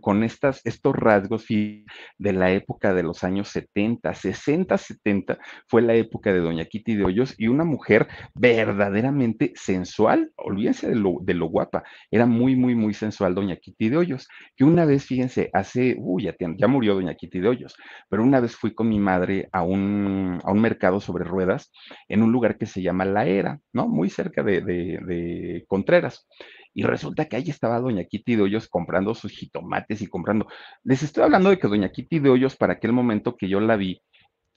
Speaker 1: con, estas, estos rasgos de la época de los años 70, 60, 70, fue la época de Doña Kitty de Hoyos y una mujer verdaderamente sensual, olvídense de lo, de lo guapa, era muy, muy, muy sensual Doña Kitty de Hoyos, que una vez, fíjense, hace, uy, ya, ya murió Doña Kitty de Hoyos, pero una vez fui con mi madre a un, a un mercado sobre ruedas en un lugar que se llama La Era, ¿no? Muy cerca de, de, de Contreras. Y resulta que ahí estaba Doña Kitty de Hoyos comprando sus jitomates y comprando. Les estoy hablando de que Doña Kitty de Hoyos, para aquel momento que yo la vi,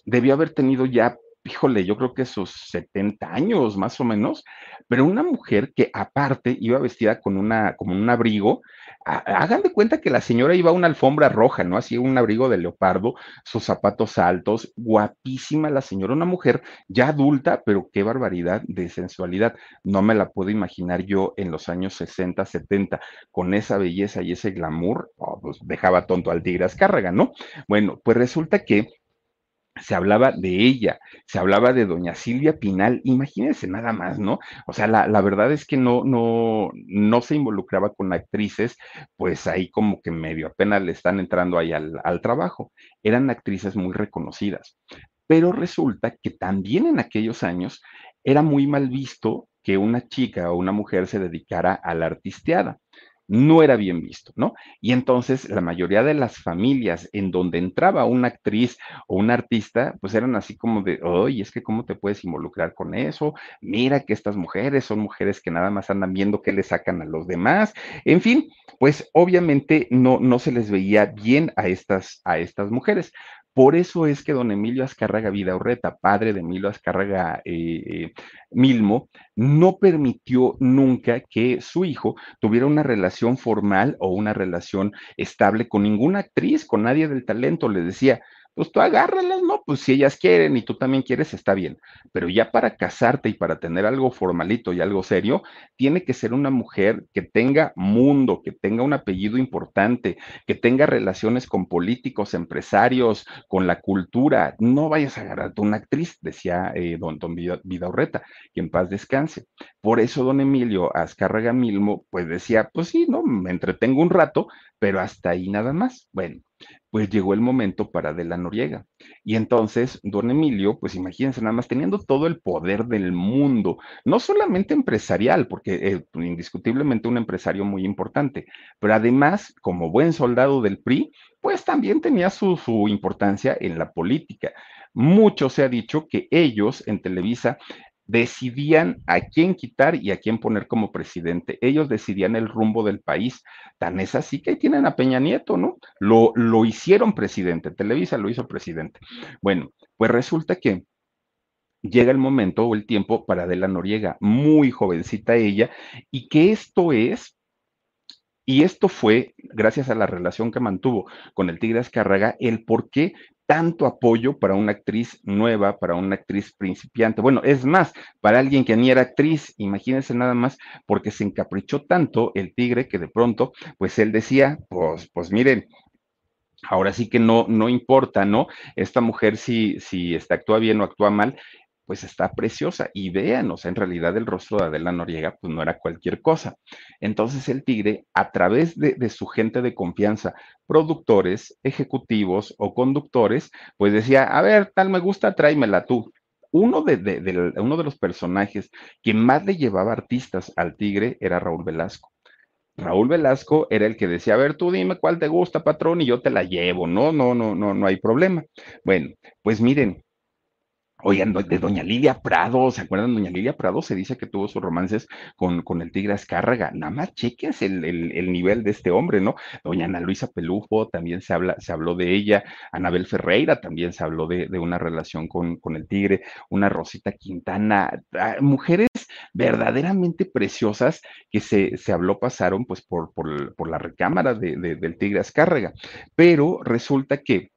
Speaker 1: debió haber tenido ya, híjole, yo creo que sus 70 años más o menos, pero una mujer que aparte iba vestida con una, como un abrigo, hagan de cuenta que la señora iba a una alfombra roja, ¿no? Así un abrigo de leopardo, sus zapatos altos, guapísima la señora, una mujer ya adulta, pero qué barbaridad de sensualidad. No me la puedo imaginar yo en los años 60, 70, con esa belleza y ese glamour, oh, pues dejaba tonto al tigre Azcárraga, ¿no? Bueno, pues resulta que se hablaba de ella, se hablaba de doña Silvia Pinal, imagínense nada más, ¿no? O sea, la, la, verdad es que no, no, no se involucraba con actrices, pues ahí como que medio apenas le están entrando ahí al, al trabajo. Eran actrices muy reconocidas. Pero resulta que también en aquellos años era muy mal visto que una chica o una mujer se dedicara a la artisteada no era bien visto, ¿no? Y entonces la mayoría de las familias en donde entraba una actriz o un artista, pues eran así como de, oye, es que cómo te puedes involucrar con eso, mira que estas mujeres son mujeres que nada más andan viendo qué le sacan a los demás, en fin, pues obviamente no, no se les veía bien a estas, a estas mujeres. Por eso es que don Emilio Azcárraga Vidaurreta, padre de Emilio Azcárraga eh, eh, Milmo, no permitió nunca que su hijo tuviera una relación formal o una relación estable con ninguna actriz, con nadie del talento. Le decía, pues tú agárralas, ¿no? Pues si ellas quieren y tú también quieres, está bien. Pero ya para casarte y para tener algo formalito y algo serio, tiene que ser una mujer que tenga mundo, que tenga un apellido importante, que tenga relaciones con políticos, empresarios, con la cultura. No vayas a agarrarte una actriz, decía eh, don, don Vidaurreta, que en paz descanse. Por eso don Emilio Azcárraga Milmo, pues decía, pues sí, ¿no? Me entretengo un rato, pero hasta ahí nada más. Bueno, pues llegó el momento para de la Noriega. Y entonces, don Emilio, pues imagínense nada más teniendo todo el poder del mundo, no solamente empresarial, porque eh, indiscutiblemente un empresario muy importante, pero además, como buen soldado del PRI, pues también tenía su, su importancia en la política. Mucho se ha dicho que ellos en Televisa decidían a quién quitar y a quién poner como presidente. Ellos decidían el rumbo del país. Tan es así que ahí tienen a Peña Nieto, ¿no? Lo, lo hicieron presidente, Televisa lo hizo presidente. Bueno, pues resulta que llega el momento o el tiempo para Adela Noriega, muy jovencita ella, y que esto es y esto fue, gracias a la relación que mantuvo con el Tigre Azcárraga, el por qué tanto apoyo para una actriz nueva, para una actriz principiante. Bueno, es más, para alguien que ni era actriz, imagínense nada más, porque se encaprichó tanto el tigre que de pronto, pues él decía, pues, pues miren, ahora sí que no, no importa, ¿no? Esta mujer si, si está, actúa bien o actúa mal, pues está preciosa. Y vean, o sea, en realidad el rostro de Adela Noriega, pues no era cualquier cosa. Entonces el tigre, a través de, su gente de confianza, productores, ejecutivos o conductores, pues decía, a ver, tal me gusta, tráemela tú. Uno de, de, uno de los personajes que más le llevaba artistas al tigre era Raúl Velasco. Raúl Velasco era el que decía, a ver, tú dime cuál te gusta, patrón, y yo te la llevo. No, no, no, no, no hay problema. Bueno, pues miren, Oigan, de doña Lilia Prado, ¿se acuerdan? Doña Lilia Prado se dice que tuvo sus romances con, con el Tigre Azcárraga. Nada más cheques el, el, nivel de este hombre, ¿no? Doña Ana Luisa Pelufo también se, habla, se habló de ella. Anabel Ferreira también se habló de, de una relación con, con, el Tigre. Una Rosita Quintana. Ah, mujeres verdaderamente preciosas que se, se habló pasaron pues por, por, por la recámara de, del Tigre Azcárraga. Pero resulta que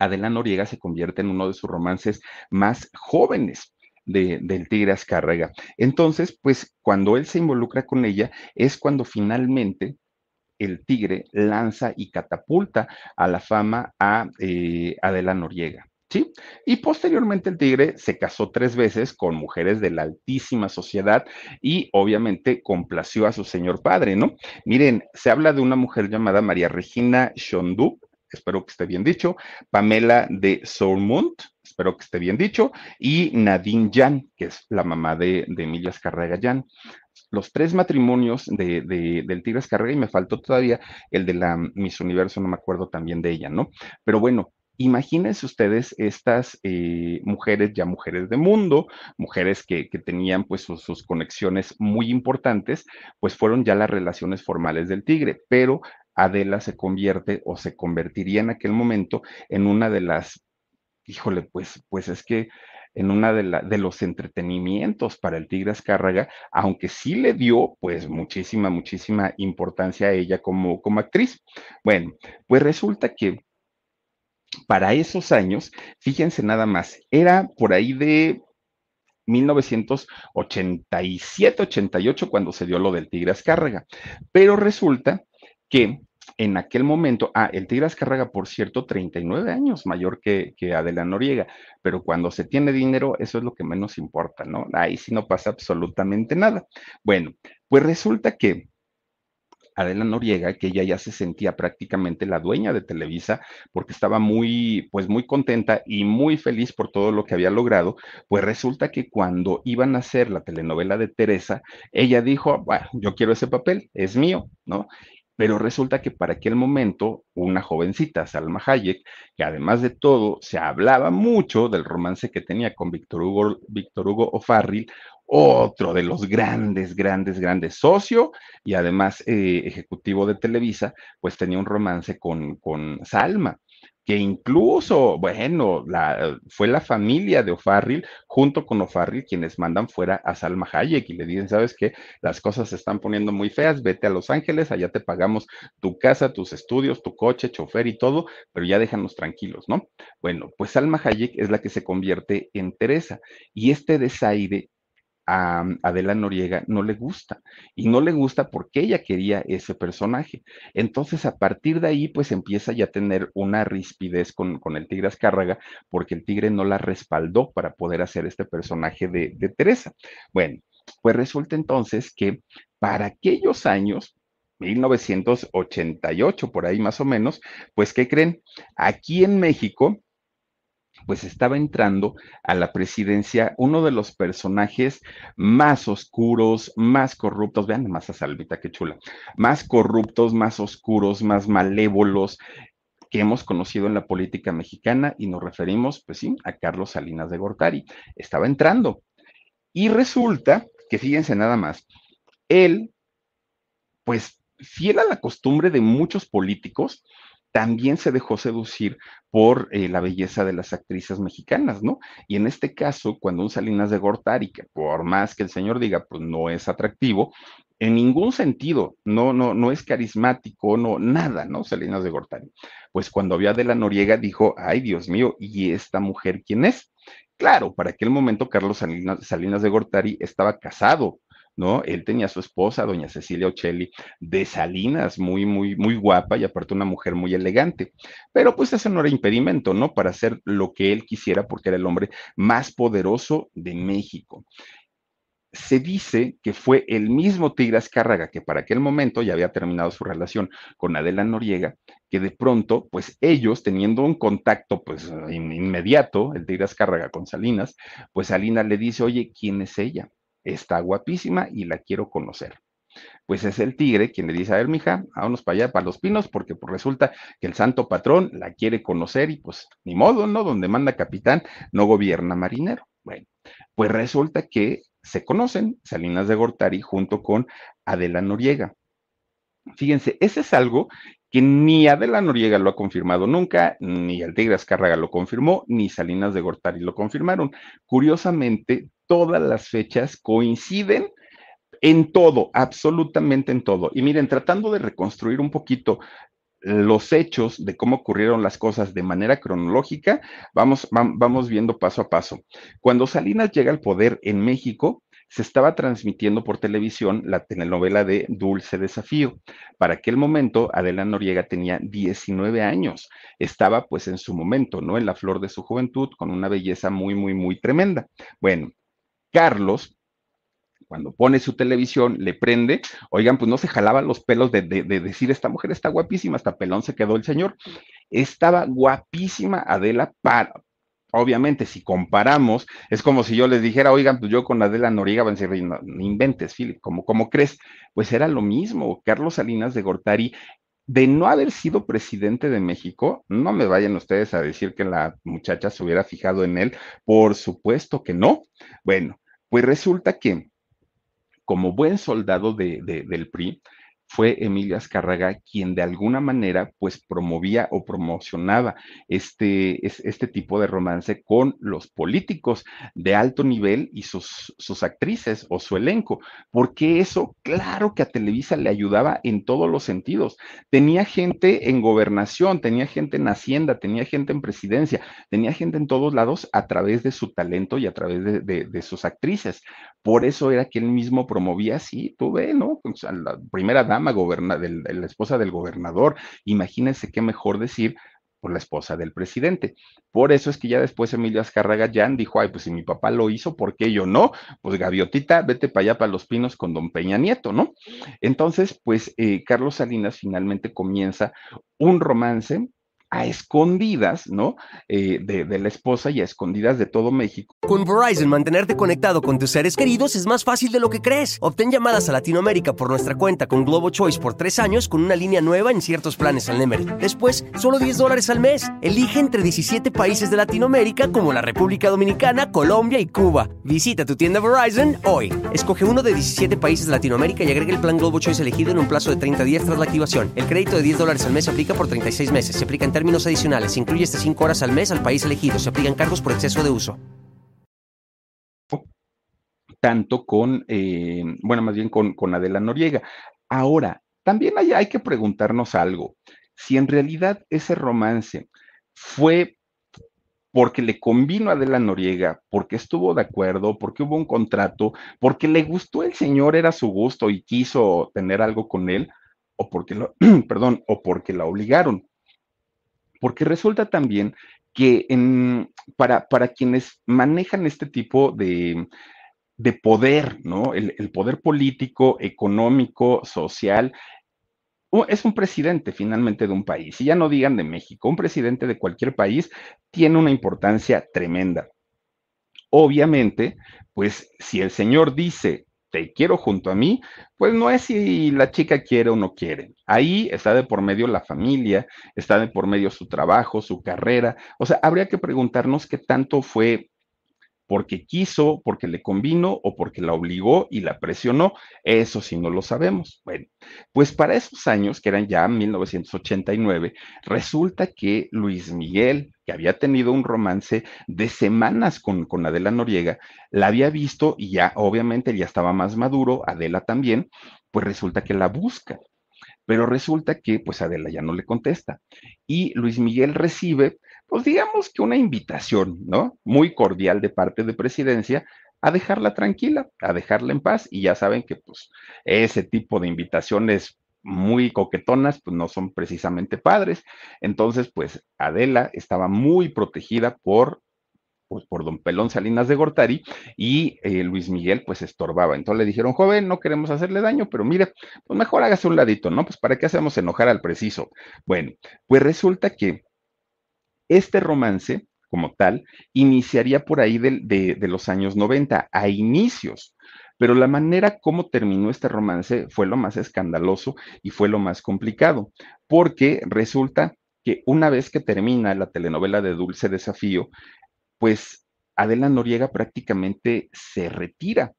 Speaker 1: Adela Noriega se convierte en uno de sus romances más jóvenes. del Tigre Azcárraga. Entonces, pues cuando él se involucra con ella es cuando finalmente el Tigre lanza y catapulta a la fama a eh, Adela Noriega. ¿Sí? Y posteriormente el tigre se casó tres veces con mujeres de la altísima sociedad y obviamente complació a su señor padre, ¿no? Miren, se habla de una mujer llamada María Regina Shondu, espero que esté bien dicho, Pamela de Sourmont, espero que esté bien dicho, y Nadine Jan, que es la mamá de, de Emilia Escarrega Jan. Los tres matrimonios de, del Tigre Escarrega, y me faltó todavía el de la Miss Universo, no me acuerdo también de ella, ¿no? Pero bueno, Imagínense ustedes estas eh, mujeres, ya mujeres de mundo, mujeres que, que tenían pues sus, conexiones muy importantes, pues fueron ya las relaciones formales del tigre, pero Adela se convierte o se convertiría en aquel momento en una de las, híjole, pues, pues es que en una de, los entretenimientos para el Tigre Azcárraga, aunque sí le dio pues muchísima, muchísima importancia a ella como, como actriz. Bueno, pues resulta que para esos años, fíjense nada más, era por ahí de 1987, 88, cuando se dio lo del Tigre Azcárraga. Pero resulta que en aquel momento, ah, el Tigre Azcárraga, por cierto, 39 años mayor que, que Adela Noriega, pero cuando se tiene dinero, eso es lo que menos importa, ¿no? Ahí sí no pasa absolutamente nada. Bueno, pues resulta que Adela Noriega, que ella ya se sentía prácticamente la dueña de Televisa, porque estaba muy, pues muy contenta y muy feliz por todo lo que había logrado, pues resulta que cuando iban a hacer la telenovela de Teresa, ella dijo, bueno, yo quiero ese papel, es mío, ¿no? Pero resulta que para aquel momento, una jovencita, Salma Hayek, que además de todo se hablaba mucho del romance que tenía con Víctor Hugo, Víctor Hugo O'Farrill, otro de los grandes, grandes, grandes socio y además eh, ejecutivo de Televisa, pues tenía un romance con, con Salma que incluso, bueno, la, fue la familia de O'Farrill junto con O'Farrill quienes mandan fuera a Salma Hayek y le dicen, sabes qué, las cosas se están poniendo muy feas, vete a Los Ángeles, allá te pagamos tu casa, tus estudios, tu coche, chofer y todo, pero ya déjanos tranquilos, ¿no? Bueno, pues Salma Hayek es la que se convierte en Teresa y este desaire a Adela Noriega no le gusta. Y no le gusta porque ella quería ese personaje. Entonces, a partir de ahí, pues empieza ya a tener una rispidez con, con el Tigre Azcárraga, porque el Tigre no la respaldó para poder hacer este personaje de, de Teresa. Bueno, pues resulta entonces que para aquellos años, 1988, por ahí más o menos, pues, ¿qué creen? Aquí en México, pues estaba entrando a la presidencia uno de los personajes más oscuros, más corruptos, vean más a Salvita, qué chula, más corruptos, más oscuros, más malévolos que hemos conocido en la política mexicana y nos referimos, pues sí, a Carlos Salinas de Gortari. Estaba entrando. Y resulta que, fíjense nada más, él, pues fiel a la costumbre de muchos políticos, también se dejó seducir por eh, la belleza de las actrices mexicanas, ¿no? Y en este caso, cuando un Salinas de Gortari, que por más que el señor diga, pues no es atractivo, en ningún sentido, no, no, no es carismático, no, nada, ¿no? Salinas de Gortari. Pues cuando vio a De la Noriega dijo, ay Dios mío, ¿y esta mujer quién es? Claro, para aquel momento Carlos Salinas, Salinas de Gortari estaba casado ¿no? Él tenía a su esposa, doña Cecilia Ocelli, de Salinas, muy, muy, muy guapa y aparte una mujer muy elegante. Pero pues eso no era impedimento, ¿no? Para hacer lo que él quisiera porque era el hombre más poderoso de México se dice que fue el mismo Tigre Azcárraga que para aquel momento ya había terminado su relación con Adela Noriega, que de pronto, pues ellos teniendo un contacto pues inmediato, el Tigre Azcárraga con Salinas, pues Salinas le dice, oye, ¿quién es ella? Está guapísima y la quiero conocer. Pues es el tigre quien le dice, a ver, mija, vámonos para allá, para los pinos, porque pues resulta que el santo patrón la quiere conocer y pues ni modo, ¿no? Donde manda capitán, no gobierna marinero. Bueno, pues resulta que se conocen Salinas de Gortari junto con Adela Noriega. Fíjense, ese es algo que ni Adela Noriega lo ha confirmado nunca, ni el Tigre Azcárraga lo confirmó, ni Salinas de Gortari lo confirmaron. Curiosamente, todas las fechas coinciden en todo, absolutamente en todo. Y miren, tratando de reconstruir un poquito los hechos de cómo ocurrieron las cosas de manera cronológica, vamos, vamos viendo paso a paso. Cuando Salinas llega al poder en México, se estaba transmitiendo por televisión la telenovela de Dulce Desafío. Para aquel momento, Adela Noriega tenía 19 años. Estaba pues en su momento, ¿no? En la flor de su juventud, con una belleza muy, muy, muy tremenda. Bueno, Carlos cuando pone su televisión, le prende, oigan, pues no se jalaba los pelos de, de, decir, esta mujer está guapísima, hasta pelón se quedó el señor. Estaba guapísima Adela para, obviamente, si comparamos, es como si yo les dijera, oigan, pues yo con Adela Noriega van a decir, no, inventes, Philip, ¿cómo, ¿cómo crees? Pues era lo mismo. Carlos Salinas de Gortari, de no haber sido presidente de México, no me vayan ustedes a decir que la muchacha se hubiera fijado en él, por supuesto que no. Bueno, pues resulta que como buen soldado de, del PRI, fue Emilio Azcárraga quien de alguna manera pues promovía o promocionaba este, este tipo de romance con los políticos de alto nivel y sus, sus actrices o su elenco, porque eso claro que a Televisa le ayudaba en todos los sentidos. Tenía gente en gobernación, tenía gente en hacienda, tenía gente en presidencia, tenía gente en todos lados a través de su talento y a través de, sus actrices. Por eso era que él mismo promovía, sí, tú ve, ¿no? la primera dama, la esposa del gobernador. Imagínense qué mejor decir por la esposa del presidente. Por eso es que ya después Emilio Azcárraga Jan dijo, ay, pues si mi papá lo hizo, ¿por qué yo no? Pues gaviotita, vete para allá, para los pinos con don Peña Nieto, ¿no? Entonces, pues eh, Carlos Salinas finalmente comienza un romance a escondidas, ¿no? Eh, de, la esposa y a escondidas de todo México.
Speaker 2: Con Verizon, mantenerte conectado con tus seres queridos es más fácil de lo que crees. Obtén llamadas a Latinoamérica por nuestra cuenta con Globo Choice por tres años con una línea nueva en ciertos planes al Nemery. Después, solo 10 dólares al mes. Elige entre 17 países de Latinoamérica como la República Dominicana, Colombia y Cuba. Visita tu tienda Verizon hoy. Escoge uno de 17 países de Latinoamérica y agrega el plan Globo Choice elegido en un plazo de 30 días tras la activación. El crédito de 10 dólares al mes se aplica por 36 meses. Se aplica en términos adicionales. incluye hasta 5 horas al mes al país elegido. Se aplican cargos por exceso de uso.
Speaker 1: Tanto con, eh, bueno, más bien con, con, Adela Noriega. Ahora, también hay, hay que preguntarnos algo. Si en realidad ese romance fue porque le convino a Adela Noriega, porque estuvo de acuerdo, porque hubo un contrato, porque le gustó el señor, era su gusto y quiso tener algo con él, o porque lo, perdón, o porque la obligaron porque resulta también que para, para quienes manejan este tipo de, poder, ¿no? El, el, poder político, económico, social, es un presidente finalmente de un país, y ya no digan de México, un presidente de cualquier país tiene una importancia tremenda. Obviamente, pues si el señor dice te quiero junto a mí, pues no es si la chica quiere o no quiere. Ahí está de por medio la familia, está de por medio su trabajo, su carrera. O sea, habría que preguntarnos qué tanto fue porque quiso, porque le convino o porque la obligó y la presionó. Eso sí no lo sabemos. Bueno, pues para esos años, que eran ya 1989, resulta que Luis Miguel, había tenido un romance de semanas con, con Adela Noriega, la había visto y ya obviamente ya estaba más maduro, Adela también, pues resulta que la busca pero resulta que pues Adela ya no le contesta. Y Luis Miguel recibe, pues digamos que una invitación, ¿no? Muy cordial de parte de presidencia a dejarla tranquila, a dejarla en paz. Y ya saben que pues ese tipo de invitaciones muy coquetonas, pues no son precisamente padres. Entonces, pues Adela estaba muy protegida por pues por don Pelón Salinas de Gortari y eh, Luis Miguel pues estorbaba. Entonces le dijeron, joven, no queremos hacerle daño, pero mire, pues mejor hágase un ladito, ¿no? Pues para qué hacemos enojar al preciso. Bueno, pues resulta que este romance como tal iniciaría por ahí de, de los años 90, a inicios. Pero la manera como terminó este romance fue lo más escandaloso y fue lo más complicado, porque resulta que una vez que termina la telenovela de Dulce Desafío, pues Adela Noriega prácticamente se retira.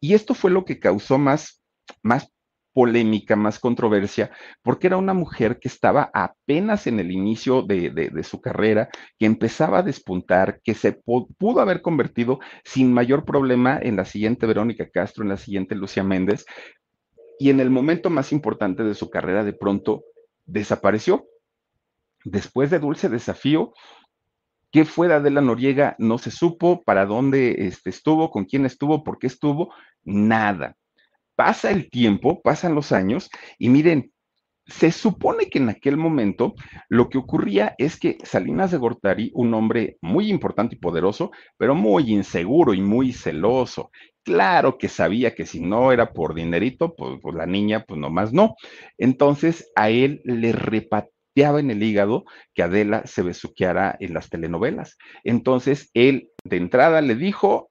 Speaker 1: Y esto fue lo que causó más, más polémica, más controversia, porque era una mujer que estaba apenas en el inicio de, su carrera, que empezaba a despuntar, que se pudo haber convertido sin mayor problema en la siguiente Verónica Castro, en la siguiente Lucia Méndez, y en el momento más importante de su carrera de pronto desapareció. Después de Dulce Desafío, ¿Qué fue de Adela Noriega? No se supo para dónde este, estuvo, con quién estuvo, por qué estuvo, nada. Pasa el tiempo, pasan los años y miren, se supone que en aquel momento lo que ocurría es que Salinas de Gortari, un hombre muy importante y poderoso, pero muy inseguro y muy celoso, claro que sabía que si no era por dinerito, pues, pues la niña, pues nomás no. Entonces a él le repatrió en el hígado que Adela se besuqueara en las telenovelas. Entonces, él de entrada le dijo,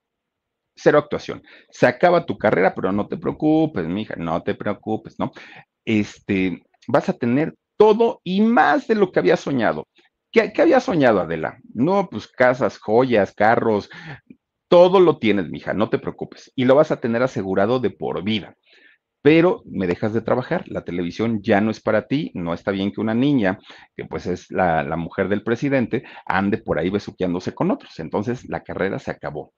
Speaker 1: cero actuación, se acaba tu carrera, pero no te preocupes, mija, no te preocupes, ¿no? Este, vas a tener todo y más de lo que había soñado. ¿Qué, había soñado Adela? No, pues casas, joyas, carros, todo lo tienes, mija, no te preocupes. Y lo vas a tener asegurado de por vida. pero me dejas de trabajar, la televisión ya no es para ti, no está bien que una niña, que pues es la mujer del presidente, ande por ahí besuqueándose con otros. Entonces la carrera se acabó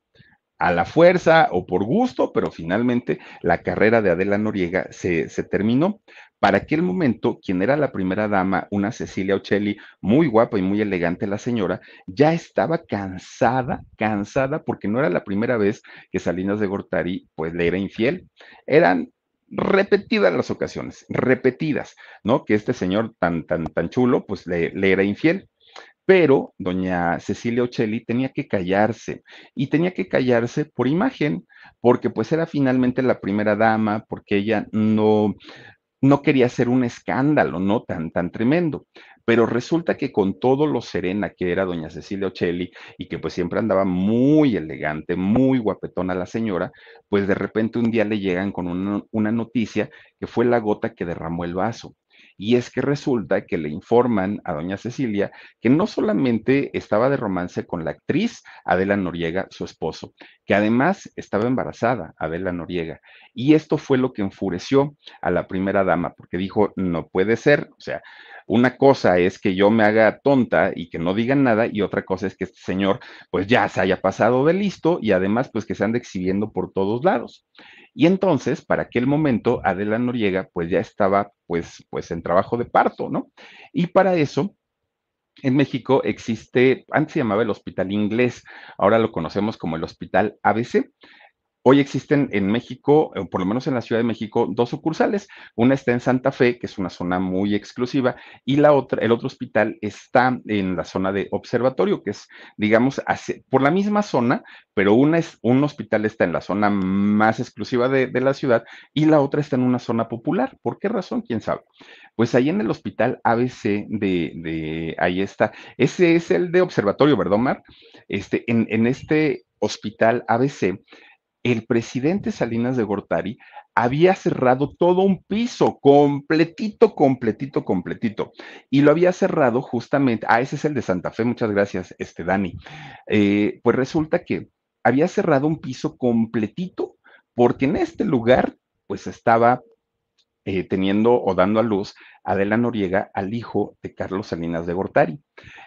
Speaker 1: a la fuerza o por gusto, pero finalmente la carrera de Adela Noriega se, se, terminó. Para aquel momento, quien era la primera dama, una Cecilia Ocelli, muy guapa y muy elegante la señora, ya estaba cansada, cansada, porque no era la primera vez que Salinas de Gortari pues le era infiel. Eran repetidas las ocasiones, repetidas, ¿no? Que este señor tan, tan, tan chulo, pues le, le era infiel pero doña Cecilia Ocelli tenía que callarse y tenía que callarse por imagen, porque pues era finalmente la primera dama, porque ella no, no quería hacer un escándalo, no tan, tan tremendo. Pero resulta que con todo lo serena que era doña Cecilia Ocelli y que pues siempre andaba muy elegante, muy guapetona la señora, pues de repente un día le llegan con una, una noticia que fue la gota que derramó el vaso. Y es que resulta que le informan a doña Cecilia que no solamente estaba de romance con la actriz Adela Noriega, su esposo, que además estaba embarazada, Adela Noriega. Y esto fue lo que enfureció a la primera dama, porque dijo, no puede ser, o sea, una cosa es que yo me haga tonta y que no digan nada, y otra cosa es que este señor pues ya se haya pasado de listo y además pues que se ande exhibiendo por todos lados. Y entonces, para aquel momento, Adela Noriega pues ya estaba pues, pues en trabajo de parto, ¿no? Y para eso, en México existe, antes se llamaba el Hospital Inglés, ahora lo conocemos como el Hospital ABC. Hoy existen en México, o por lo menos en la Ciudad de México, dos sucursales. Una está en Santa Fe, que es una zona muy exclusiva, y la otra, el otro hospital está en la zona de Observatorio, que es, digamos, por la misma zona, pero una es, un hospital está en la zona más exclusiva de, la ciudad y la otra está en una zona popular. ¿Por qué razón? ¿Quién sabe? Pues ahí en el hospital ABC de, de ahí está. Ese es el de Observatorio, ¿verdad, Omar? Este, en, en este hospital ABC el presidente Salinas de Gortari había cerrado todo un piso, completito, completito, completito. Y lo había cerrado justamente, ah, ese es el de Santa Fe, muchas gracias, este Dani. Eh, pues resulta que había cerrado un piso completito porque en este lugar, pues estaba eh, teniendo o dando a luz Adela Noriega al hijo de Carlos Salinas de Gortari.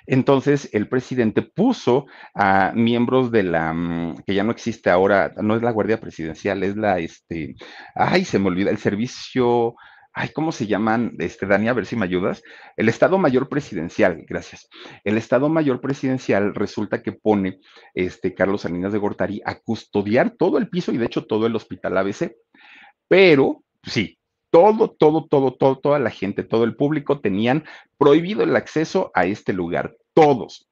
Speaker 1: Entonces, el presidente puso a miembros de la, mm, que ya no existe ahora, no es la Guardia Presidencial, es la, este, ay, se me olvida, el servicio, ay, ¿cómo se llaman? Este, Dani, a ver si me ayudas. El Estado Mayor Presidencial, gracias. El Estado Mayor Presidencial resulta que pone, este, Carlos Salinas de Gortari a custodiar todo el piso y de hecho todo el hospital ABC. Pero, sí, todo, todo, todo, todo, toda la gente, todo el público tenían prohibido el acceso a este lugar, todos,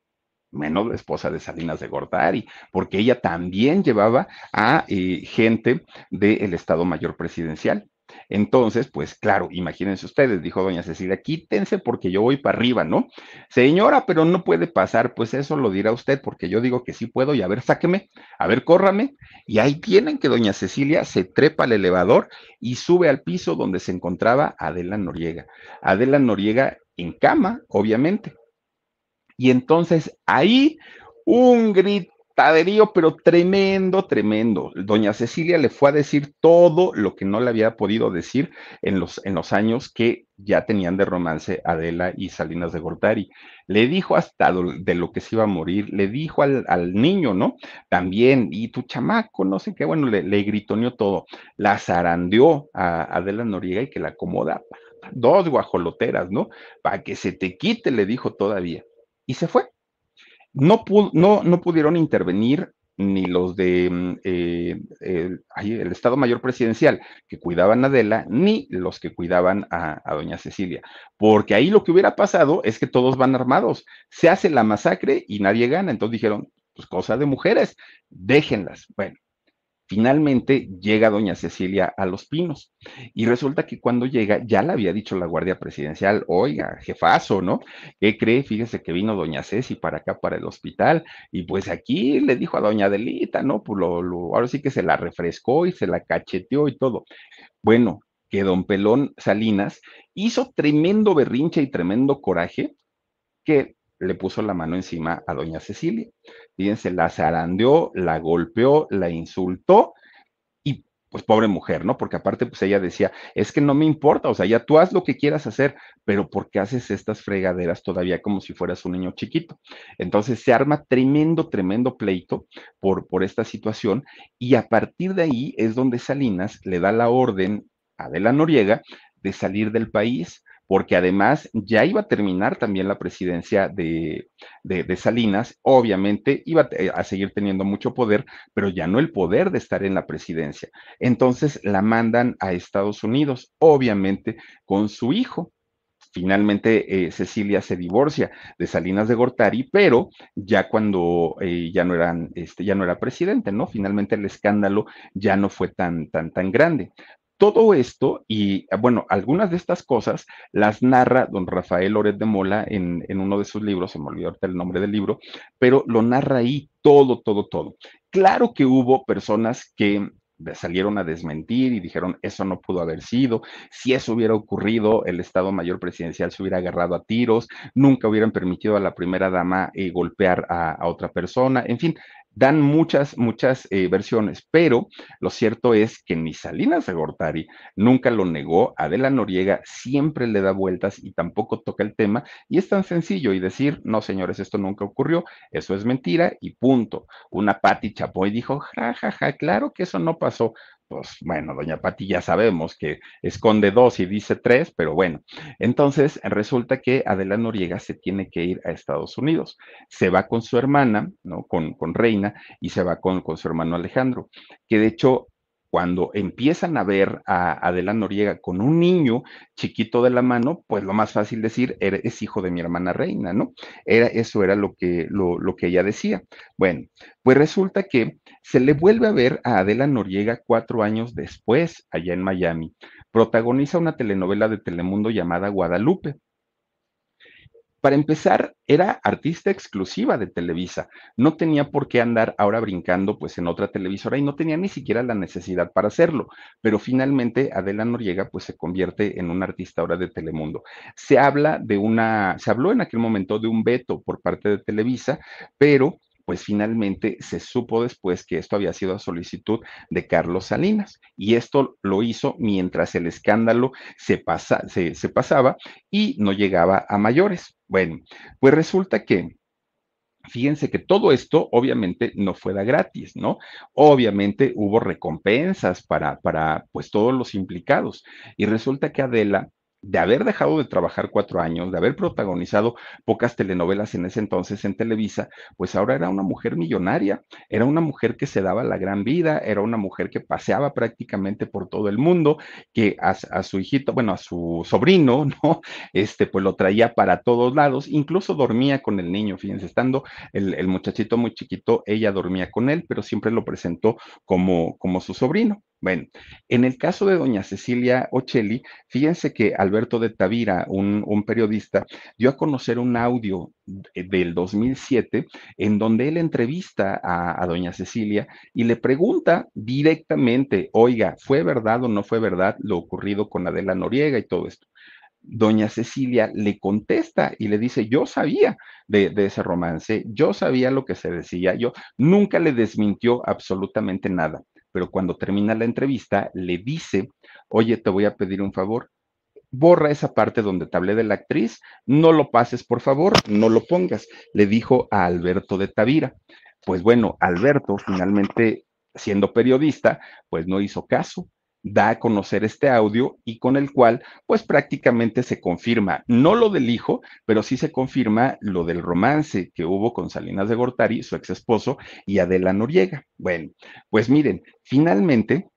Speaker 1: menos la esposa de Salinas de Gortari, porque ella también llevaba a eh, gente del Estado Mayor Presidencial. Entonces, pues claro, imagínense ustedes, dijo doña Cecilia, quítense porque yo voy para arriba, ¿no? Señora, pero no puede pasar, pues eso lo dirá usted, porque yo digo que sí puedo, y a ver, sáqueme, a ver, córrame. Y ahí tienen que doña Cecilia se trepa al elevador y sube al piso donde se encontraba Adela Noriega. Adela Noriega en cama, obviamente. Y entonces ahí un grito taderío, pero tremendo, tremendo. Doña Cecilia le fue a decir todo lo que no le había podido decir en los, en los años que ya tenían de romance Adela y Salinas de Gortari. Le dijo hasta de lo que se iba a morir, le dijo al, al niño, ¿no? También, y tu chamaco, no sé qué, bueno, le, le gritoneó todo. La zarandeó a Adela Noriega y que la acomoda. Dos guajoloteras, ¿no? Para que se te quite, le dijo todavía. Y se fue no, no, no pudieron intervenir ni los de mm, eh, el, el, Estado Mayor Presidencial que cuidaban a Adela, ni los que cuidaban a, a, Doña Cecilia. Porque ahí lo que hubiera pasado es que todos van armados. Se hace la masacre y nadie gana. Entonces dijeron, pues cosa de mujeres, déjenlas. Bueno, Finalmente llega doña Cecilia a Los Pinos y resulta que cuando llega ya le había dicho la Guardia Presidencial, oiga, jefazo, ¿no? ¿Qué cree? Fíjese que vino doña Ceci para acá, para el hospital y pues aquí le dijo a doña Delita, ¿no? Pues lo, ahora sí que se la refrescó y se la cacheteó y todo. Bueno, que don Pelón Salinas hizo tremendo berrinche y tremendo coraje que le puso la mano encima a doña Cecilia. Fíjense, la zarandeó, la golpeó, la insultó y pues pobre mujer, ¿no? Porque aparte, pues ella decía, es que no me importa, o sea, ya tú haz lo que quieras hacer, pero ¿por qué haces estas fregaderas todavía como si fueras un niño chiquito? Entonces se arma tremendo, tremendo pleito por, por esta situación y a partir de ahí es donde Salinas le da la orden a Adela Noriega de salir del país porque además ya iba a terminar también la presidencia de, Salinas, obviamente iba a seguir teniendo mucho poder, pero ya no el poder de estar en la presidencia. Entonces la mandan a Estados Unidos, obviamente con su hijo. Finalmente, eh, Cecilia se divorcia de Salinas de Gortari, pero ya cuando eh, ya no eran, este, ya no era presidente, ¿no? Finalmente el escándalo ya no fue tan, tan, tan grande. Todo esto y, bueno, algunas de estas cosas las narra don Rafael Loret de Mola en, uno de sus libros, se me olvidó el nombre del libro, pero lo narra ahí todo, todo, todo. Claro que hubo personas que salieron a desmentir y dijeron eso no pudo haber sido, si eso hubiera ocurrido, el Estado Mayor Presidencial se hubiera agarrado a tiros, nunca hubieran permitido a la primera dama eh, golpear a, otra persona, en fin, dan muchas, muchas eh, versiones, pero lo cierto es que ni Salinas de Gortari nunca lo negó, Adela Noriega siempre le da vueltas y tampoco toca el tema, y es tan sencillo y decir, no señores, esto nunca ocurrió, eso es mentira y punto. Una Patti Chapoy dijo, ja, ja, ja, claro que eso no pasó pues bueno, doña Pati ya sabemos que esconde dos y dice tres, pero bueno, entonces resulta que Adela Noriega se tiene que ir a Estados Unidos. Se va con su hermana, ¿no? Con, con Reina y se va con, con su hermano Alejandro, que de hecho cuando empiezan a ver a Adela Noriega con un niño chiquito de la mano, pues lo más fácil decir es hijo de mi hermana Reina, ¿no? Era, eso era lo que, lo, lo que ella decía. Bueno, pues resulta que se le vuelve a ver a Adela Noriega cuatro años después, allá en Miami. Protagoniza una telenovela de Telemundo llamada Guadalupe. Para empezar, era artista exclusiva de Televisa. No tenía por qué andar ahora brincando pues en otra televisora y no tenía ni siquiera la necesidad para hacerlo. Pero finalmente Adela Noriega pues se convierte en una artista ahora de Telemundo. Se habla de una, se habló en aquel momento de un veto por parte de Televisa, pero pues finalmente se supo después que esto había sido a solicitud de Carlos Salinas y esto lo hizo mientras el escándalo se, pasa, se, pasaba y no llegaba a mayores. Bueno, pues resulta que Fíjense que todo esto obviamente no fue de gratis, ¿no? Obviamente hubo recompensas para, para pues todos los implicados. Y resulta que Adela de haber dejado de trabajar cuatro años, de haber protagonizado pocas telenovelas en ese entonces en Televisa, pues ahora era una mujer millonaria, era una mujer que se daba la gran vida, era una mujer que paseaba prácticamente por todo el mundo, que a, su hijito, bueno, a su sobrino, ¿no? Este, pues lo traía para todos lados, incluso dormía con el niño, fíjense, estando el, el muchachito muy chiquito, ella dormía con él, pero siempre lo presentó como, como su sobrino. Bueno, en el caso de doña Cecilia Ocelli, fíjense que Alberto de Tavira, un, periodista, dio a conocer un audio del 2007 en donde él entrevista a, a, doña Cecilia y le pregunta directamente, oiga, ¿fue verdad o no fue verdad lo ocurrido con Adela Noriega y todo esto? Doña Cecilia le contesta y le dice, yo sabía de, de, ese romance, yo sabía lo que se decía, yo nunca le desmintió absolutamente nada pero cuando termina la entrevista le dice, oye, te voy a pedir un favor, borra esa parte donde te hablé de la actriz, no lo pases, por favor, no lo pongas, le dijo a Alberto de Tavira. Pues bueno, Alberto finalmente, siendo periodista, pues no hizo caso da a conocer este audio y con el cual pues prácticamente se confirma, no lo del hijo, pero sí se confirma lo del romance que hubo con Salinas de Gortari, su ex esposo, y Adela Noriega. Bueno, pues miren, finalmente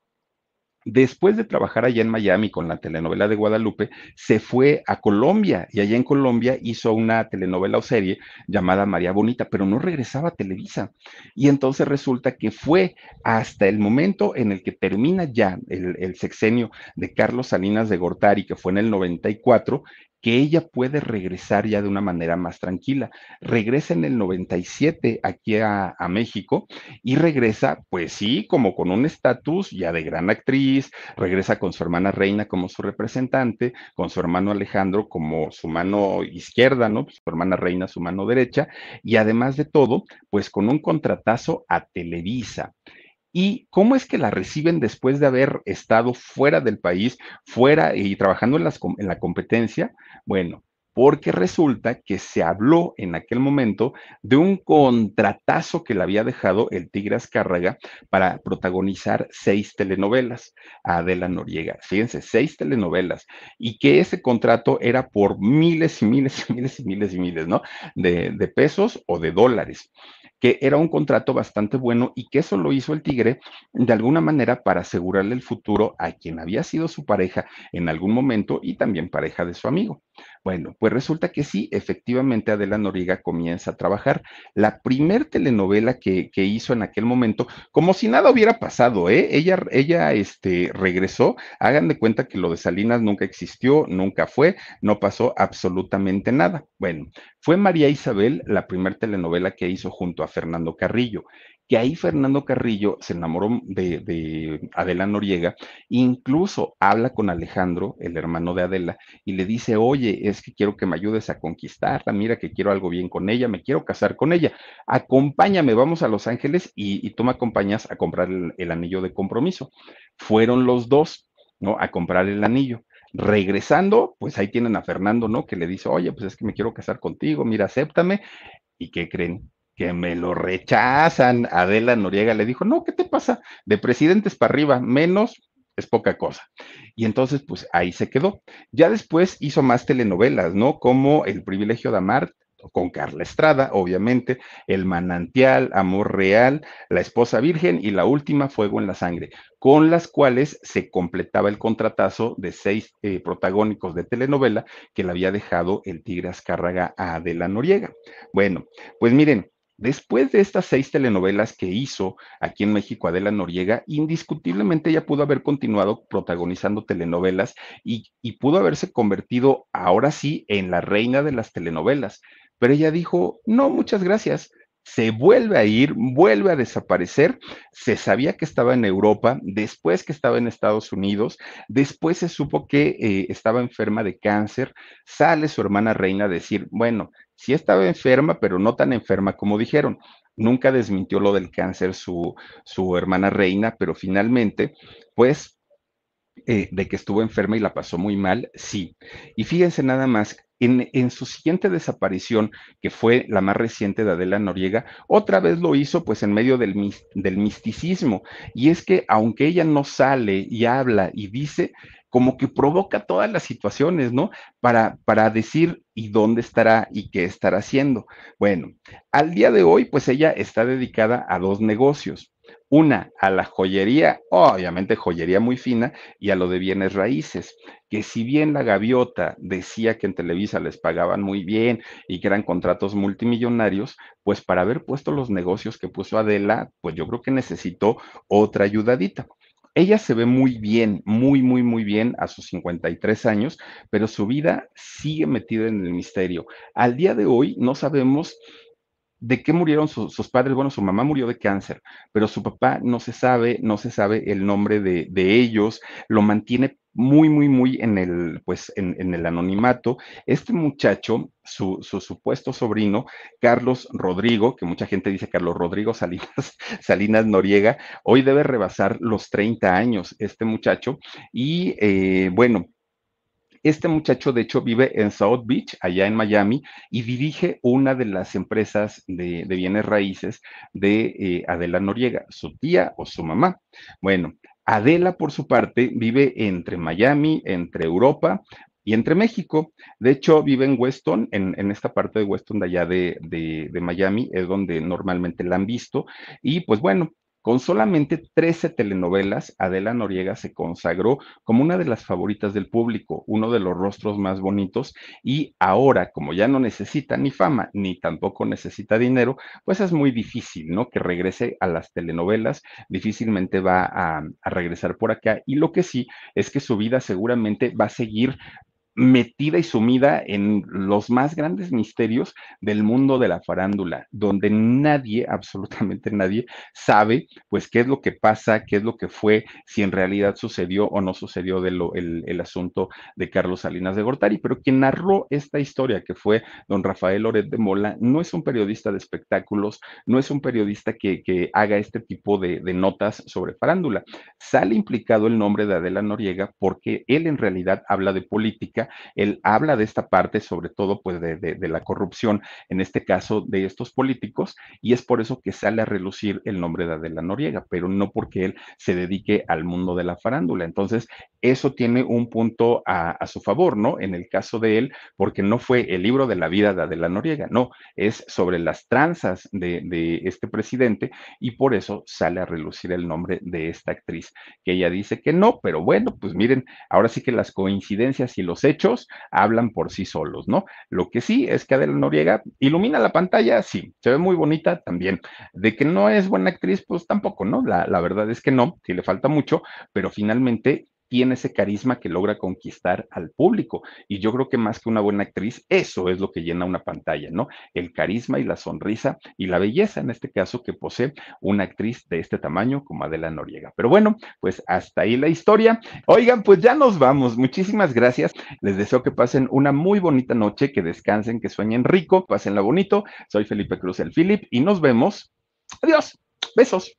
Speaker 1: Después de trabajar allá en Miami con la telenovela de Guadalupe, se fue a Colombia y allá en Colombia hizo una telenovela o serie llamada María Bonita, pero no regresaba a Televisa. Y entonces resulta que fue hasta el momento en el que termina ya el, sexenio de Carlos Salinas de Gortari, que fue en el 94, que ella puede regresar ya de una manera más tranquila. Regresa en el 97 aquí a, México y regresa, pues sí, como con un estatus ya de gran actriz, regresa con su hermana Reina como su representante, con su hermano Alejandro como su mano izquierda, ¿no? Su hermana Reina su mano derecha y además de todo, pues con un contratazo a Televisa. ¿Y cómo es que la reciben después de haber estado fuera del país, fuera y trabajando en, las, en la competencia? Bueno, porque resulta que se habló en aquel momento de un contratazo que le había dejado el Tigre Azcárraga para protagonizar seis telenovelas a Adela Noriega. Fíjense, seis telenovelas, y que ese contrato era por miles y miles y miles y miles y miles, ¿no? De, de pesos o de dólares que era un contrato bastante bueno y que eso lo hizo el Tigre de alguna manera para asegurarle el futuro a quien había sido su pareja en algún momento y también pareja de su amigo. Bueno, pues resulta que sí, efectivamente Adela Noriega comienza a trabajar. La primer telenovela que, que, hizo en aquel momento, como si nada hubiera pasado, ¿eh? Ella, ella este, regresó, hagan de cuenta que lo de Salinas nunca existió, nunca fue, no pasó absolutamente nada. Bueno, fue María Isabel la primera telenovela que hizo junto a Fernando Carrillo que ahí Fernando Carrillo se enamoró de, Adela Noriega, incluso habla con Alejandro, el hermano de Adela, y le dice, oye, es que quiero que me ayudes a conquistarla, mira que quiero algo bien con ella, me quiero casar con ella, acompáñame, vamos a Los Ángeles y, tú me acompañas a comprar el, el anillo de compromiso. Fueron los dos, ¿no? A comprar el anillo. Regresando, pues ahí tienen a Fernando, ¿no? Que le dice, oye, pues es que me quiero casar contigo, mira, acéptame. ¿Y qué creen? Que me lo rechazan. Adela Noriega le dijo, no, ¿qué te pasa? De presidentes para arriba, menos es poca cosa. Y entonces, pues ahí se quedó. Ya después hizo más telenovelas, ¿no? Como El privilegio de amar, con Carla Estrada, obviamente, El manantial, Amor real, La esposa virgen y la última, Fuego en la sangre, con las cuales se completaba el contratazo de seis eh, protagónicos de telenovela que le había dejado el Tigre Azcárraga a Adela Noriega. Bueno, pues miren, Después de estas seis telenovelas que hizo aquí en México Adela Noriega, indiscutiblemente ella pudo haber continuado protagonizando telenovelas y, pudo haberse convertido ahora sí en la reina de las telenovelas. Pero ella dijo, no, muchas gracias, se vuelve a ir, vuelve a desaparecer. Se sabía que estaba en Europa, después que estaba en Estados Unidos, después se supo que eh, estaba enferma de cáncer. Sale su hermana reina a decir, bueno, sí estaba enferma, pero no tan enferma como dijeron. Nunca desmintió lo del cáncer su, su hermana reina, pero finalmente, pues eh, de que estuvo enferma y la pasó muy mal, sí. Y fíjense nada más, en, su siguiente desaparición, que fue la más reciente de Adela Noriega, otra vez lo hizo pues en medio del, del misticismo. Y es que aunque ella no sale y habla y dice, como que provoca todas las situaciones, ¿no? Para, para decir y dónde estará y qué estará haciendo. Bueno, al día de hoy, pues ella está dedicada a dos negocios. Una, a la joyería, obviamente joyería muy fina, y a lo de bienes raíces, que si bien la gaviota decía que en Televisa les pagaban muy bien y que eran contratos multimillonarios, pues para haber puesto los negocios que puso Adela, pues yo creo que necesitó otra ayudadita. Ella se ve muy bien, muy, muy, muy bien a sus 53 años, pero su vida sigue metida en el misterio. Al día de hoy no sabemos de qué murieron sus padres. Bueno, su mamá murió de cáncer, pero su papá no se sabe, no se sabe el nombre de, ellos, lo mantiene muy, muy, muy en el, pues, en, el anonimato. Este muchacho, su, su, supuesto sobrino, Carlos Rodrigo, que mucha gente dice Carlos Rodrigo Salinas, Salinas Noriega, hoy debe rebasar los 30 años, este muchacho, y eh, bueno, este muchacho, de hecho, vive en South Beach, allá en Miami, y dirige una de las empresas de, bienes raíces de eh, Adela Noriega, su tía o su mamá. Bueno, Adela, por su parte, vive entre Miami, entre Europa, y entre México. De hecho, vive en Weston, en, esta parte de Weston de allá de, de, Miami, es donde normalmente la han visto. Y pues bueno, con solamente 13 telenovelas, Adela Noriega se consagró como una de las favoritas del público, uno de los rostros más bonitos y ahora, como ya no necesita ni fama ni tampoco necesita dinero, pues es muy difícil, ¿no? Que regrese a las telenovelas, difícilmente va a, regresar por acá y lo que sí es que su vida seguramente va a seguir metida y sumida en los más grandes misterios del mundo de la farándula, donde nadie, absolutamente nadie, sabe pues qué es lo que pasa, qué es lo que fue, si en realidad sucedió o no sucedió de lo, el, asunto de Carlos Salinas de Gortari, pero quien narró esta historia, que fue don Rafael Loret de Mola, no es un periodista de espectáculos, no es un periodista que, que haga este tipo de notas sobre farándula. Sale implicado el nombre de Adela Noriega porque él en realidad habla de política él habla de esta parte, sobre todo pues de, la corrupción, en este caso de estos políticos, y es por eso que sale a relucir el nombre de Adela Noriega, pero no porque él se dedique al mundo de la farándula. Entonces, eso tiene un punto a, su favor, ¿no? En el caso de él, porque no fue el libro de la vida de Adela Noriega, no, es sobre las tranzas de, de este presidente y por eso sale a relucir el nombre de esta actriz, que ella dice que no, pero bueno, pues miren, ahora sí que las coincidencias y los hechos hablan por sí solos, ¿no? Lo que sí es que Adela Noriega ilumina la pantalla, sí, se ve muy bonita también. De que no es buena actriz, pues tampoco, ¿no? La, la verdad es que no, sí le falta mucho, pero finalmente tiene ese carisma que logra conquistar al público. Y yo creo que más que una buena actriz, eso es lo que llena una pantalla, ¿no? El carisma y la sonrisa y la belleza, en este caso, que posee una actriz de este tamaño como Adela Noriega. Pero bueno, pues hasta ahí la historia. Oigan, pues ya nos vamos. Muchísimas gracias. Les deseo que pasen una muy bonita noche, que descansen, que sueñen rico, pásenla bonito. Soy Felipe Cruz el Philip y nos vemos. Adiós. Besos.